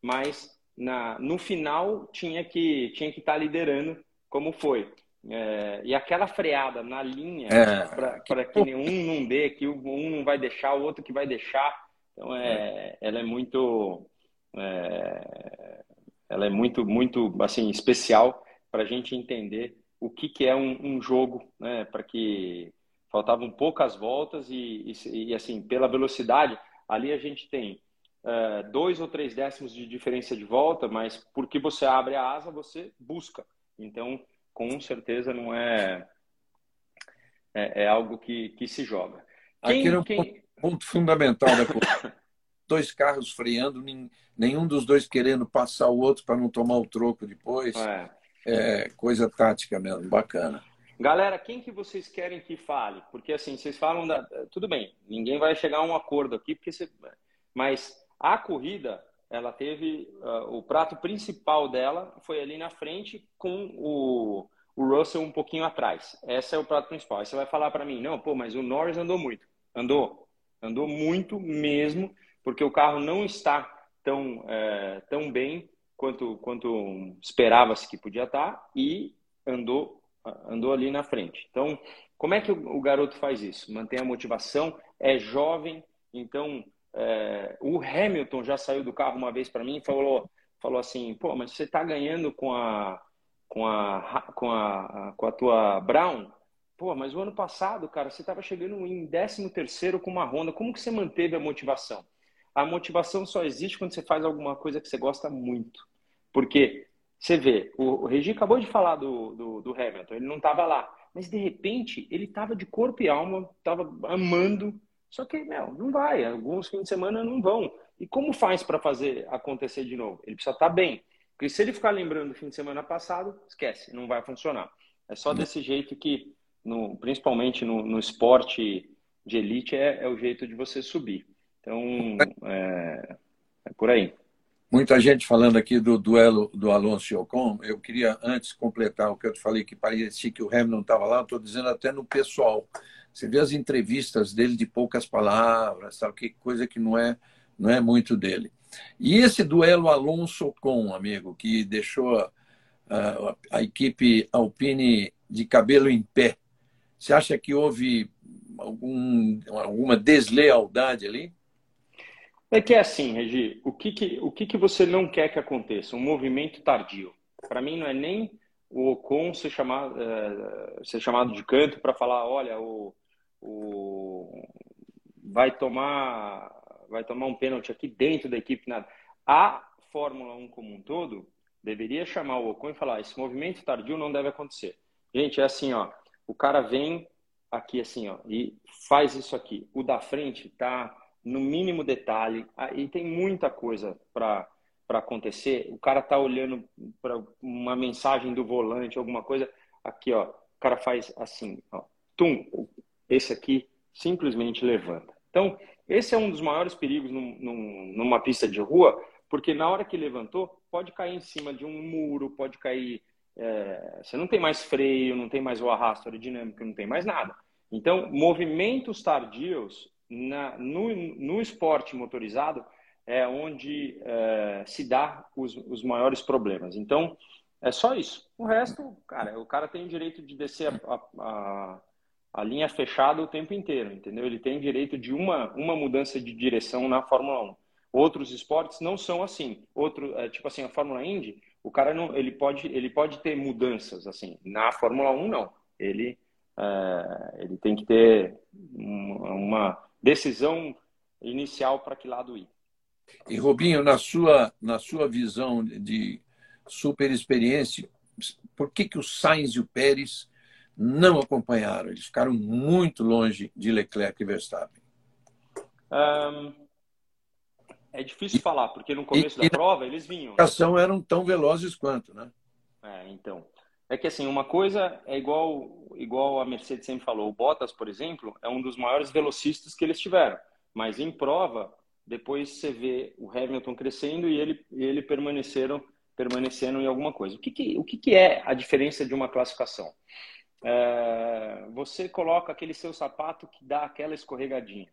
Mas na, no final tinha que tinha que estar tá liderando como foi. É, e aquela freada na linha é, para que, que um não dê, que um não vai deixar, o outro que vai deixar. Então é, é. ela é muito é, ela é muito muito assim especial para a gente entender o que, que é um, um jogo, né? Para que faltavam poucas voltas e, e, e assim pela velocidade ali a gente tem é, dois ou três décimos de diferença de volta, mas porque você abre a asa, você busca. Então, com certeza não é é, é algo que, que se joga. Quem, Aqui é um quem... ponto fundamental da corrida. dois carros freando, nenhum dos dois querendo passar o outro para não tomar o troco depois. É. é. coisa tática mesmo, bacana. Galera, quem que vocês querem que fale? Porque assim, vocês falam da. Tudo bem, ninguém vai chegar a um acordo aqui, porque você... mas a corrida, ela teve uh, o prato principal dela foi ali na frente com o, o Russell um pouquinho atrás. Esse é o prato principal. Aí você vai falar para mim, não, pô, mas o Norris andou muito. Andou, andou muito mesmo, porque o carro não está tão, é, tão bem quanto, quanto esperava-se que podia estar e andou, andou ali na frente. Então, como é que o, o garoto faz isso? Mantém a motivação, é jovem, então é, o Hamilton já saiu do carro uma vez para mim e falou, falou assim, pô, mas você está ganhando com a, com a, com a, com a tua Brown? Pô, mas o ano passado, cara, você estava chegando em 13 terceiro com uma Honda. Como que você manteve a motivação? a motivação só existe quando você faz alguma coisa que você gosta muito. Porque você vê, o, Regi acabou de falar do, do, do Hamilton, ele não estava lá, mas de repente ele estava de corpo e alma, estava amando. Só que, meu, não vai, alguns fins de semana não vão. E como faz para fazer acontecer de novo? Ele precisa estar tá bem. Porque se ele ficar lembrando do fim de semana passado, esquece, não vai funcionar. É só desse jeito que, no, principalmente no, no esporte de elite, é, é o jeito de você subir. Então, é, é por aí. Muita gente falando aqui do duelo do Alonso e Ocon. Eu queria antes completar o que eu te falei, que parecia que o Hamilton estava lá. Estou dizendo até no pessoal. Você vê as entrevistas dele de poucas palavras, sabe? Que coisa que não é, não é muito dele. E esse duelo Alonso-Ocon, amigo, que deixou a, a, a equipe Alpine de cabelo em pé. Você acha que houve algum, alguma deslealdade ali? É que é assim, Regi, o que, que, o que, que você não quer que aconteça? Um movimento tardio. Para mim, não é nem o Ocon ser chamado, é, ser chamado de canto para falar: olha, o, o, vai, tomar, vai tomar um pênalti aqui dentro da equipe. Nada. A Fórmula 1 como um todo deveria chamar o Ocon e falar: esse movimento tardio não deve acontecer. Gente, é assim: ó, o cara vem aqui assim ó, e faz isso aqui. O da frente tá no mínimo detalhe, ah, e tem muita coisa para acontecer. O cara tá olhando para uma mensagem do volante, alguma coisa, aqui, ó, o cara faz assim, ó, tum, esse aqui simplesmente levanta. Então, esse é um dos maiores perigos num, num, numa pista de rua, porque na hora que levantou, pode cair em cima de um muro, pode cair. É, você não tem mais freio, não tem mais o arrasto aerodinâmico, não tem mais nada. Então, movimentos tardios na, no, no esporte motorizado é onde é, se dá os, os maiores problemas. Então, é só isso. O resto, cara, o cara tem o direito de descer a, a, a, linha fechada o tempo inteiro, entendeu? Ele tem direito de uma, uma mudança de direção na Fórmula 1. Outros esportes não são assim. Outro, é, tipo assim, a Fórmula Indy, o cara não, ele pode, ele pode ter mudanças assim. Na Fórmula 1 não. Ele, é, ele tem que ter uma, uma decisão inicial para que lado ir. E Robinho, na sua, na sua visão de super experiência, por que, que o Sainz e o Pérez não acompanharam? Eles ficaram muito longe de Leclerc e Verstappen. Um, é difícil e, falar, porque no começo e, da prova eles vinham. A ação eram tão velozes quanto, né? É, então. É que assim, uma coisa é igual, igual a Mercedes sempre falou. O Bottas, por exemplo, é um dos maiores velocistas que eles tiveram. Mas em prova, depois você vê o Hamilton crescendo e ele, e ele permaneceram permanecendo em alguma coisa. O que, que o que, que, é a diferença de uma classificação? É, você coloca aquele seu sapato que dá aquela escorregadinha.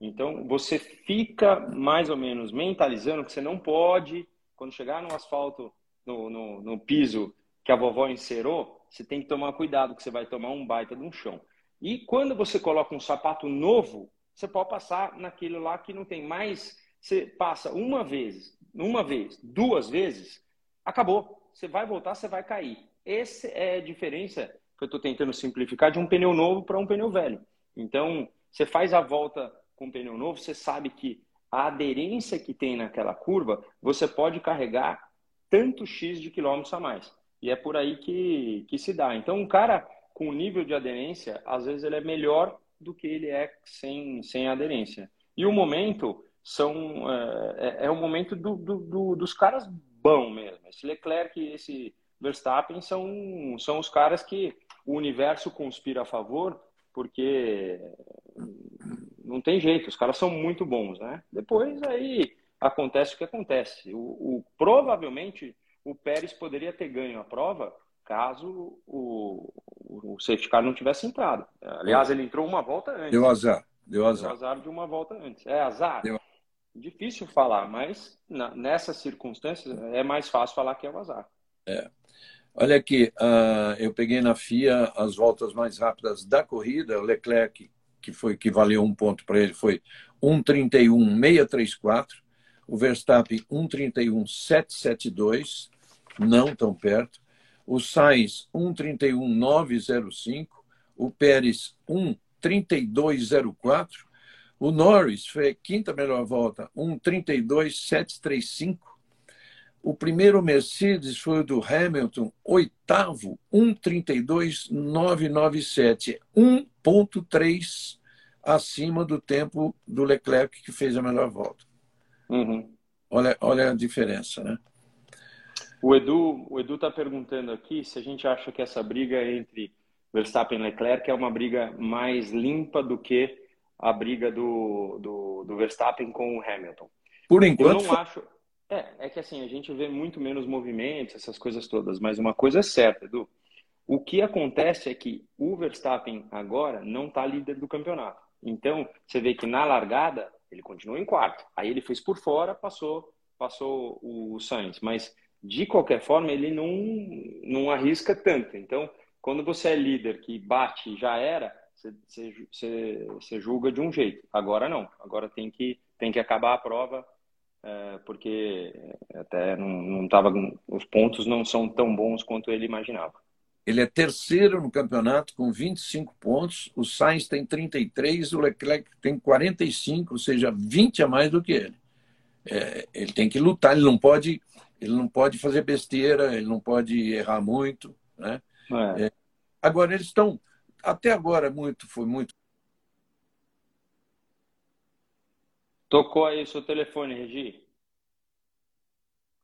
Então, você fica mais ou menos mentalizando que você não pode, quando chegar no asfalto, no, no, no piso que a vovó encerou, você tem que tomar cuidado, que você vai tomar um baita de um chão. E quando você coloca um sapato novo, você pode passar naquele lá que não tem mais. Você passa uma vez, uma vez, duas vezes, acabou. Você vai voltar, você vai cair. Essa é a diferença que eu estou tentando simplificar de um pneu novo para um pneu velho. Então, você faz a volta com um pneu novo, você sabe que a aderência que tem naquela curva, você pode carregar tanto X de quilômetros a mais. E é por aí que, que se dá. Então, um cara com nível de aderência, às vezes ele é melhor do que ele é sem, sem aderência. E o momento são é, é, é o momento do, do, do, dos caras bom mesmo. Esse Leclerc e esse Verstappen são, são os caras que o universo conspira a favor, porque não tem jeito, os caras são muito bons, né? Depois aí acontece o que acontece. O, o provavelmente o Pérez poderia ter ganho a prova caso o, o safety car não tivesse entrado. Aliás, ele entrou uma volta antes. Deu azar. Deu azar. Deu azar de uma volta antes. É azar? Deu. Difícil falar, mas na, nessas circunstâncias é mais fácil falar que é o azar. É. Olha aqui, uh, eu peguei na FIA as voltas mais rápidas da corrida. O Leclerc, que foi que valeu um ponto para ele, foi 1,31,634. O Verstappen 1,31,772 não tão perto. O Sainz, 1,31,905. O Pérez, 1,32,04. O Norris foi a quinta melhor volta, 1,32,735. O primeiro Mercedes foi o do Hamilton, oitavo, 1,32,997. 1,3 acima do tempo do Leclerc, que fez a melhor volta. Uhum. Olha, olha a diferença, né? O Edu o Edu está perguntando aqui se a gente acha que essa briga entre Verstappen e Leclerc é uma briga mais limpa do que a briga do, do, do Verstappen com o Hamilton. Por enquanto. Eu não acho. É, é que assim, a gente vê muito menos movimentos, essas coisas todas, mas uma coisa é certa, Edu. O que acontece é que o Verstappen agora não está líder do campeonato. Então, você vê que na largada ele continuou em quarto. Aí ele fez por fora, passou, passou o Sainz. Mas de qualquer forma ele não, não arrisca tanto. Então, quando você é líder que bate já era, você, você, você julga de um jeito. Agora não. Agora tem que tem que acabar a prova é, porque até não, não tava, os pontos não são tão bons quanto ele imaginava. Ele é terceiro no campeonato com 25 pontos, o Sainz tem 33, o Leclerc tem 45, ou seja, 20 a mais do que ele. É, ele tem que lutar, ele não pode, ele não pode fazer besteira, ele não pode errar muito, né? É. É, agora eles estão, até agora muito, foi muito. Tocou aí o seu telefone, Regi.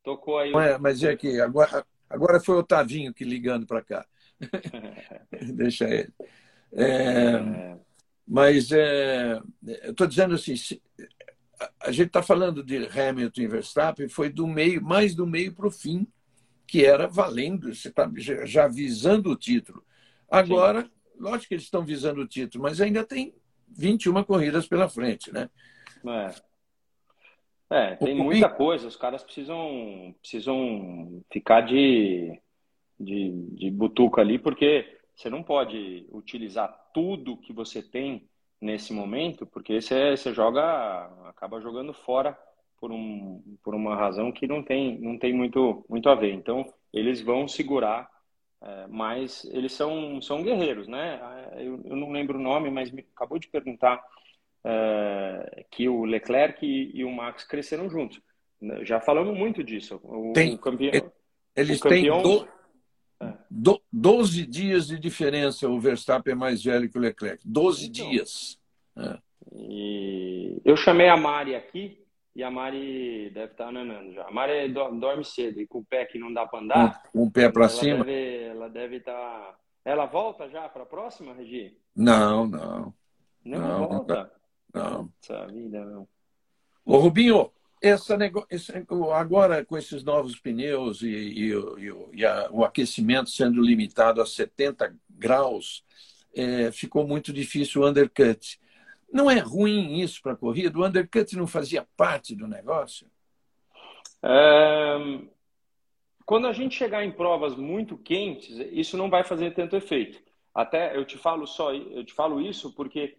Tocou aí. É, mas é que agora Agora foi o Otavinho que ligando para cá. Deixa ele. É, mas é, eu estou dizendo assim, se, a gente está falando de Hamilton e Verstappen, foi do meio, mais do meio para o fim, que era valendo, você está já visando o título. Agora, Sim. lógico que eles estão visando o título, mas ainda tem 21 corridas pela frente, né? É. É, tem muita coisa, os caras precisam, precisam ficar de, de, de butuca ali, porque você não pode utilizar tudo que você tem nesse momento, porque você, você joga, acaba jogando fora por, um, por uma razão que não tem, não tem muito, muito a ver. Então, eles vão segurar, é, mas eles são, são guerreiros, né? Eu, eu não lembro o nome, mas me acabou de perguntar uh, que o Leclerc e, e, o Max cresceram juntos. Já falamos muito disso. O, Tem, o campeão, eles o campeão, têm do, é. do, 12 dias de diferença. O Verstappen é mais velho que o Leclerc. 12 então, dias. É. E eu chamei a Mari aqui e a Mari deve estar ananando já. A Mari dorme cedo e com o pé que não dá para andar. Um, um pé para cima? Deve, ela deve estar. Ela volta já para a próxima, Regi? Não, não. Não, não volta. Não não. Essa vida, não. Ô, Rubinho, essa nego... esse... agora com esses novos pneus e, e, e, e a... o aquecimento sendo limitado a 70 graus, é... ficou muito difícil o undercut. Não é ruim isso para a corrida? O undercut não fazia parte do negócio? É... Quando a gente chegar em provas muito quentes, isso não vai fazer tanto efeito. Até eu te falo só, eu te falo isso porque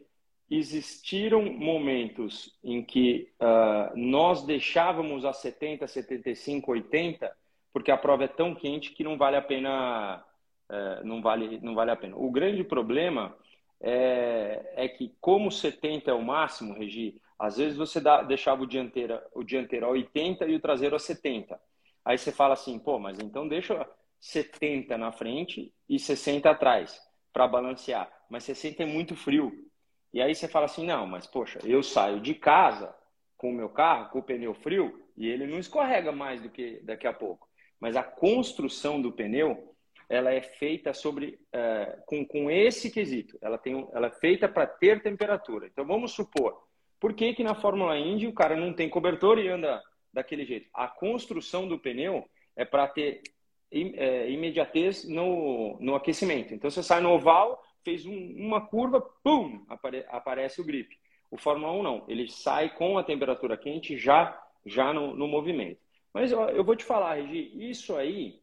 existiram momentos em que uh, nós deixávamos a 70, 75, 80, porque a prova é tão quente que não vale a pena, uh, não vale, não vale a pena. O grande problema é, é que como 70 é o máximo, Regi, às vezes você dá, deixava o dianteiro, o dianteiro a 80 e o traseiro a 70. Aí você fala assim, pô, mas então deixa 70 na frente e 60 atrás para balancear. Mas 60 é muito frio. E aí você fala assim, não, mas poxa, eu saio de casa com o meu carro, com o pneu frio, e ele não escorrega mais do que daqui a pouco. Mas a construção do pneu, ela é feita sobre é, com, com esse quesito. Ela, tem, ela é feita para ter temperatura. Então vamos supor, por que, que na Fórmula Indy o cara não tem cobertor e anda daquele jeito? A construção do pneu é para ter é, imediatez no, no aquecimento. Então você sai no oval, fez um, uma curva, pum, apare, aparece o grip. O Fórmula 1 não, ele sai com a temperatura quente já, já no, no movimento. Mas eu, eu, vou te falar, Regi, isso aí,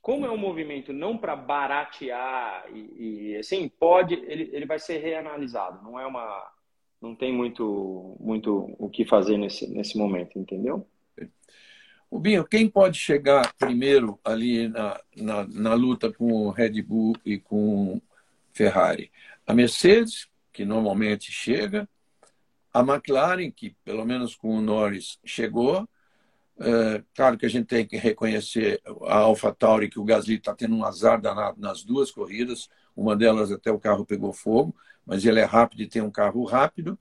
como é um movimento não para baratear e, e, assim, pode, ele, ele vai ser reanalisado. Não é uma, não tem muito, muito o que fazer nesse, nesse momento, entendeu? O Binho, quem pode chegar primeiro ali na, na, na luta com o Red Bull e com Ferrari. A Mercedes, que normalmente chega, A McLaren, que pelo menos com o Norris chegou, é, claro que a gente tem que reconhecer a AlphaTauri, que o Gasly está tendo um azar danado nas duas corridas. Uma delas até o carro pegou fogo, mas ele é rápido e tem um carro rápido.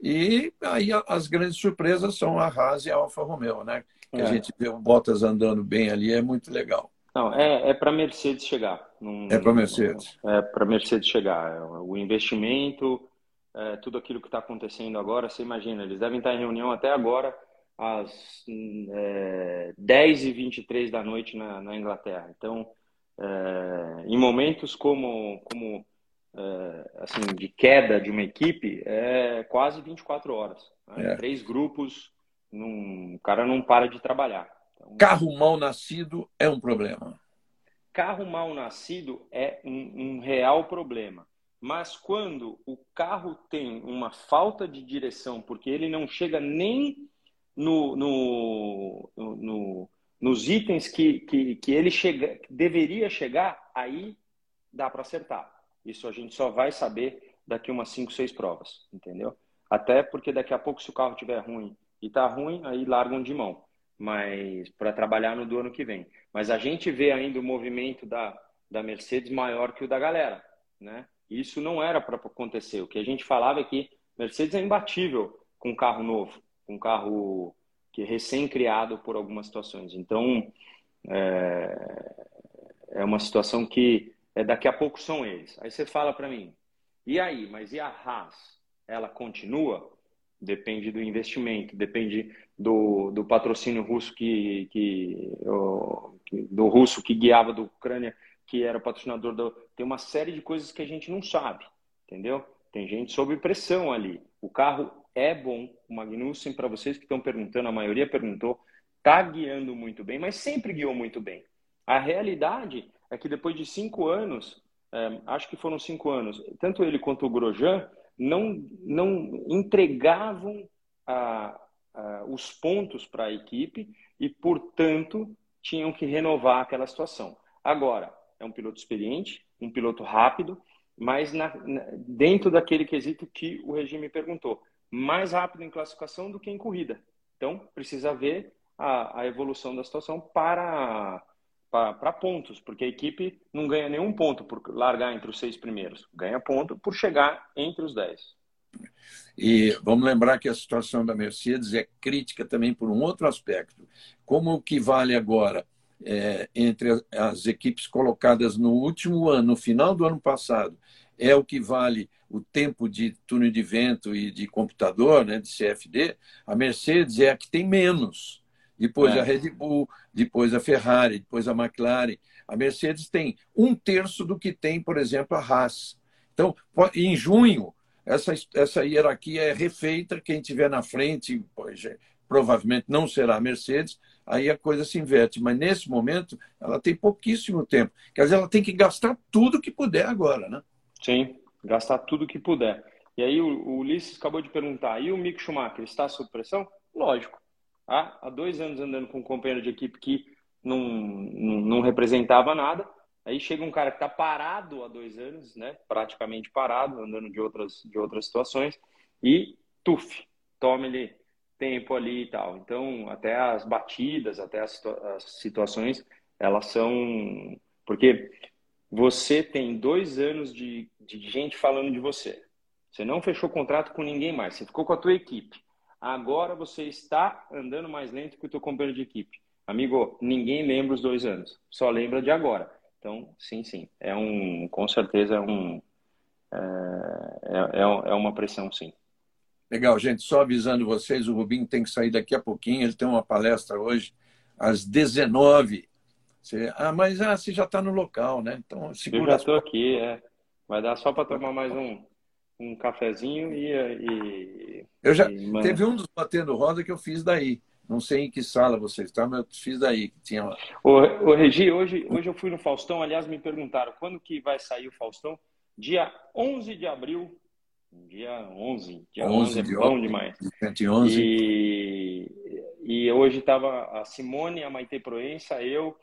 E aí as grandes surpresas são a Haas e a Alfa Romeo, né? Que é. a gente vê o Bottas andando bem ali, é muito legal. Não, é, é para Mercedes chegar. É para Mercedes. É para Mercedes chegar. O investimento, é, tudo aquilo que está acontecendo agora, você imagina, eles devem estar em reunião até agora às é, 10 e 23 da noite na, na Inglaterra. Então, é, em momentos como, como é, assim, de queda de uma equipe, é quase 24 horas. Né? É. Três grupos, num, o cara não para de trabalhar. Então, carro mal nascido é um problema. Carro mal nascido é um, um real problema. Mas quando o carro tem uma falta de direção, porque ele não chega nem no, no, no, nos itens que, que, que ele chega, deveria chegar, aí dá para acertar. Isso a gente só vai saber daqui umas 5, 6 provas, entendeu? Até porque daqui a pouco, se o carro estiver ruim e tá ruim, aí largam de mão. Mas para trabalhar no do ano que vem. Mas a gente vê ainda o movimento da, da Mercedes maior que o da galera, né? Isso não era para acontecer. O que a gente falava é que Mercedes é imbatível com carro novo um carro que é recém-criado por algumas situações. Então, é, é uma situação que é, daqui a pouco são eles. Aí você fala para mim, e aí, mas e a Haas? Ela continua? Depende do investimento, depende do, do patrocínio russo que, que, do russo que guiava da Ucrânia, que era patrocinador do. Tem uma série de coisas que a gente não sabe, entendeu? Tem gente sob pressão ali. O carro é bom. O Magnussen, para vocês que estão perguntando, a maioria perguntou, está guiando muito bem, mas sempre guiou muito bem. A realidade é que depois de cinco anos, é, acho que foram cinco anos, tanto ele quanto o Grosjean não, não entregavam a, a, os pontos para a equipe e, portanto, tinham que renovar aquela situação. Agora, é um piloto experiente, um piloto rápido, mas na, na, dentro daquele quesito que o regime perguntou mais rápido em classificação do que em corrida. Então, precisa ver a, a evolução da situação para, para, pontos, porque a equipe não ganha nenhum ponto por largar entre os seis primeiros, ganha ponto por chegar entre os dez. E vamos lembrar que a situação da Mercedes é crítica também por um outro aspecto. Como o que vale agora é, entre as equipes colocadas no último ano, no final do ano passado, é o que vale o tempo de túnel de vento e de computador, né, de CFD, a Mercedes é a que tem menos. Depois é. a Red Bull, depois a Ferrari, depois a McLaren. A Mercedes tem um terço do que tem, por exemplo, a Haas. Então, em junho, essa, essa hierarquia é refeita. Quem tiver na frente, pois, é, provavelmente não será a Mercedes, aí a coisa se inverte. Mas nesse momento, ela tem pouquíssimo tempo. Quer dizer, ela tem que gastar tudo que puder agora, né? Sim, gastar tudo que puder. E aí o, o Ulisses acabou de perguntar, e o Mick Schumacher está sob pressão? Lógico. Ah, há dois anos andando com um companheiro de equipe que não, não, não representava nada, aí chega um cara que está parado há dois anos, né, praticamente parado, andando de outras, de outras situações, e tuf, toma ele tempo ali e tal. Então, até as batidas, até as, as situações, elas são... Porque você tem dois anos de, de gente falando de você. Você não fechou contrato com ninguém mais. Você ficou com a tua equipe. Agora você está andando mais lento que o teu companheiro de equipe. Amigo, ninguém lembra os dois anos. Só lembra de agora. Então, sim, sim. É um, com certeza, é um, é, é, é uma pressão, sim. Legal, gente. Só avisando vocês, o Rubinho tem que sair daqui a pouquinho. Ele tem uma palestra hoje às 19 você, ah, mas ah, você já está no local, né? Então, segura Eu já estou aqui, é. Vai dar só para tomar mais um, um cafezinho e. e eu já e, teve um dos batendo roda que eu fiz daí. Não sei em que sala você está, mas eu fiz daí. Que tinha lá. Ô, ô, Regi, hoje, hoje eu fui no Faustão. Aliás, me perguntaram quando que vai sair o Faustão. Dia 11 de abril. Dia 11. Dia 11, 11 é bom demais. De 111. E, e hoje estava a Simone, a Maite Proença, eu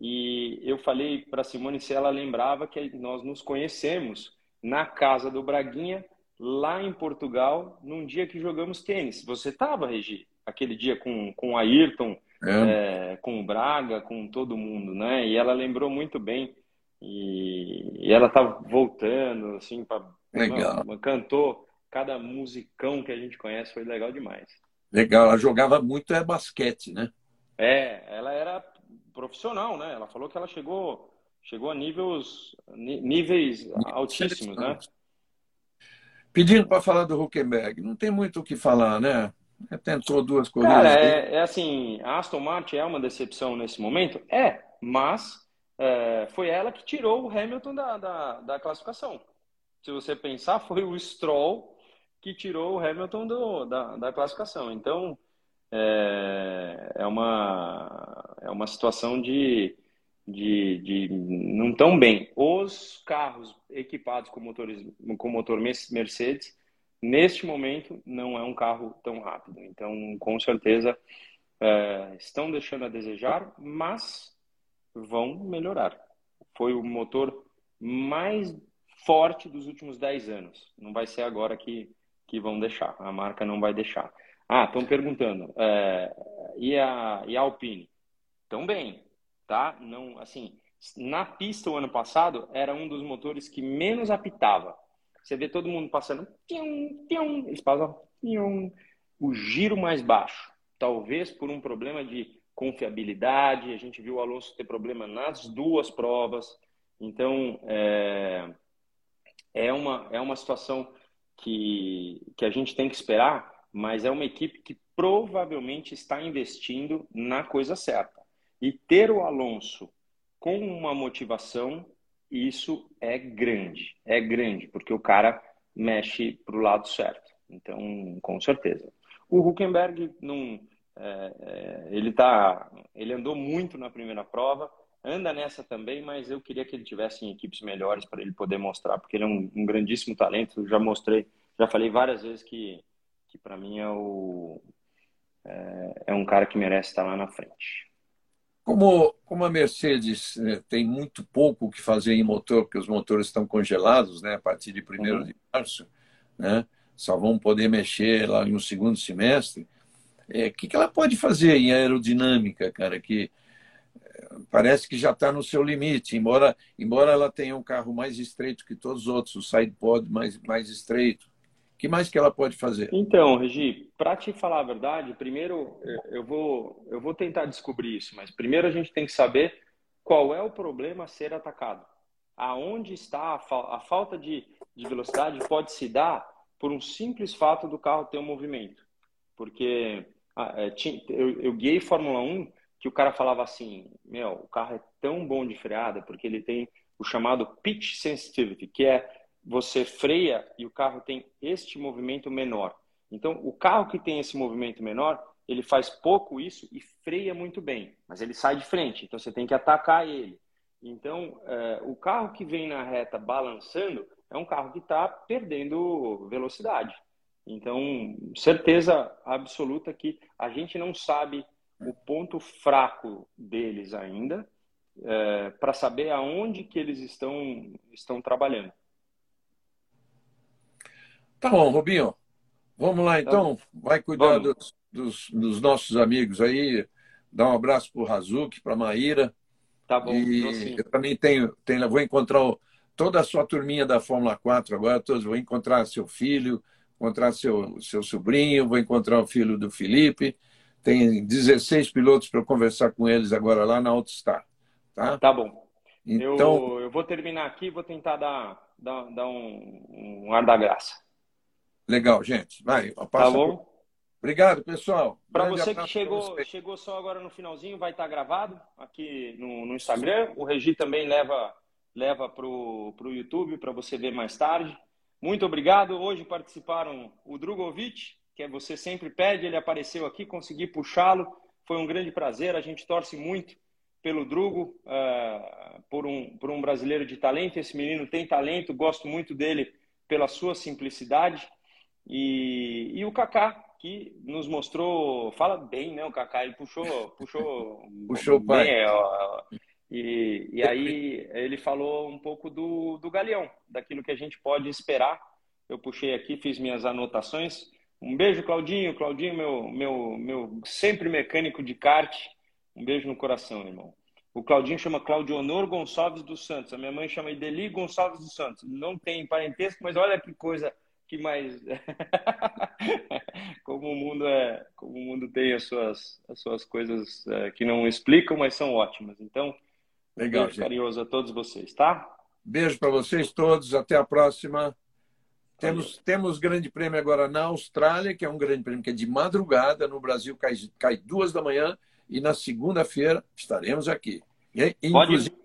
e eu falei para Simone se ela lembrava que nós nos conhecemos na casa do Braguinha lá em Portugal, num dia que jogamos tênis. Você estava, Regi, aquele dia com, com o Ayrton, é. É, com o Braga, com todo mundo, né? E ela lembrou muito bem. E, e ela estava voltando, assim, pra, legal. Uma, cantou cada musicão que a gente conhece, foi legal demais. Legal, ela jogava muito é basquete, né? É, ela era profissional, né? Ela falou que ela chegou, chegou a níveis, níveis altíssimos, né? Pedindo para falar do Huckenberg, não tem muito o que falar, né? Tentou duas corridas. Cara, é, é, assim, a Aston Martin é uma decepção nesse momento? É, mas é, foi ela que tirou o Hamilton da, da, da, classificação. Se você pensar, foi o Stroll que tirou o Hamilton do, da, da classificação. Então, é, é, uma, é uma situação de, de, de não tão bem. Os carros equipados com, motores, com motor Mercedes, neste momento, não é um carro tão rápido. Então, com certeza, é, estão deixando a desejar, mas vão melhorar. Foi o motor mais forte dos últimos 10 anos. Não vai ser agora que, que vão deixar. A marca não vai deixar. Ah, estão perguntando. É, e, a, e a Alpine? Estão bem, tá? Não, assim, na pista o ano passado era um dos motores que menos apitava. Você vê todo mundo passando, pium, pium, eles passam o giro mais baixo. Talvez por um problema de confiabilidade. A gente viu o Alonso ter problema nas duas provas. Então, é, é, uma, é uma situação que, que a gente tem que esperar mas é uma equipe que provavelmente está investindo na coisa certa. E ter o Alonso com uma motivação, isso é grande. É grande, porque o cara mexe para o lado certo. Então, com certeza. O Huckenberg não. É, é, ele tá, ele andou muito na primeira prova, anda nessa também, mas eu queria que ele tivesse em equipes melhores para ele poder mostrar, porque ele é um, um grandíssimo talento. Eu já mostrei, já falei várias vezes que que para mim é o é, é, um cara que merece estar lá na frente. Como, como a Mercedes né, tem muito pouco o que fazer em motor, porque os motores estão congelados né, a partir de 1 uhum. de março, né, só vão poder mexer lá no segundo semestre, o é, que, que ela pode fazer em aerodinâmica, cara, que é, parece que já está no seu limite, embora, embora ela tenha um carro mais estreito que todos os outros, o sidepod mais, mais estreito que mais que ela pode fazer? Então, Regi, para te falar a verdade, primeiro eu vou, eu vou tentar descobrir isso, mas primeiro a gente tem que saber qual é o problema a ser atacado. Aonde está a, fa a falta de, de velocidade pode se dar por um simples fato do carro ter um movimento. Porque é, eu, eu guiei Fórmula 1 que o cara falava assim, meu, o carro é tão bom de freada porque ele tem o chamado pitch sensitivity, que é você freia e o carro tem este movimento menor. Então, o carro que tem esse movimento menor, ele faz pouco isso e freia muito bem, mas ele sai de frente, então você tem que atacar ele. Então, é, o carro que vem na reta balançando é um carro que está perdendo velocidade. Então, certeza absoluta que a gente não sabe o ponto fraco deles ainda, é, para saber aonde que eles estão, estão trabalhando. Tá bom, Rubinho. Vamos lá, então. Vai cuidar dos, dos, dos, nossos amigos aí. Dá um abraço para o Razuki, para a Maíra. Tá bom. E eu também tenho, tenho, vou encontrar toda a sua turminha da Fórmula 4 agora. Todos, vou encontrar seu filho, encontrar seu, seu sobrinho, vou encontrar o filho do Felipe. Tem 16 pilotos para conversar com eles agora lá na AutoStar. Tá, tá bom. Então, eu, eu vou terminar aqui vou tentar dar, dar, dar um, um ar da graça. Legal, gente. Vai, tá bom? Por... Obrigado, pessoal. Para você que chegou, chegou só agora no finalzinho, vai estar tá gravado aqui no, no Instagram. O Regi também leva leva para o YouTube para você ver mais tarde. Muito obrigado. Hoje participaram o Drugovic, que é você sempre pede, ele apareceu aqui, consegui puxá-lo. Foi um grande prazer. A gente torce muito pelo Drugo, uh, por, um, por um brasileiro de talento. Esse menino tem talento, gosto muito dele pela sua simplicidade. E, e o Kaká, que nos mostrou, fala bem, né? O Kaká, ele puxou, puxou, puxou bem, pai. Ó, e, e aí ele falou um pouco do, do Galeão, daquilo que a gente pode esperar eu puxei aqui, fiz minhas anotações. Um beijo, Claudinho. Claudinho, meu, meu, meu sempre mecânico de kart. Um beijo no coração, irmão. O Claudinho chama Claudionor Gonçalves dos Santos. A minha mãe chama Ideli Gonçalves dos Santos. Não tem parentesco, mas olha que coisa que mais como o mundo é como o mundo tem as suas as suas coisas é, que não explicam mas são ótimas então legal beijo carinhoso a todos vocês tá beijo para vocês todos até a próxima temos, temos grande prêmio agora na Austrália, que é um grande prêmio que é de madrugada. No Brasil cai, cai duas da manhã. E na segunda-feira estaremos aqui. E, inclusive, Pode...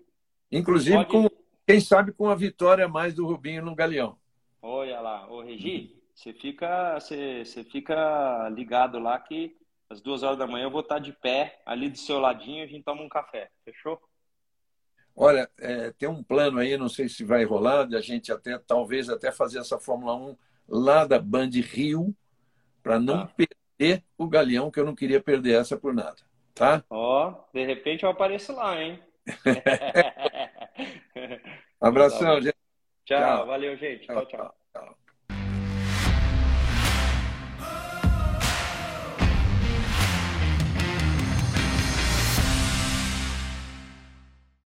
inclusive com, quem sabe com a vitória mais do Rubinho no Galeão. Olha lá. Ô, Regi, você fica, você, você fica ligado lá que às duas horas da manhã eu vou estar de pé ali do seu ladinho e a gente toma um café. Fechou? Olha, é, tem um plano aí, não sei se vai rolar, de a gente até, talvez até fazer essa Fórmula 1 lá da Band Rio, para não tá. perder o Galeão, que eu não queria perder essa por nada. Tá? Ó, oh, de repente eu apareço lá, hein? Abração, tá gente. Tchau, tchau, valeu, gente. tchau. tchau. tchau.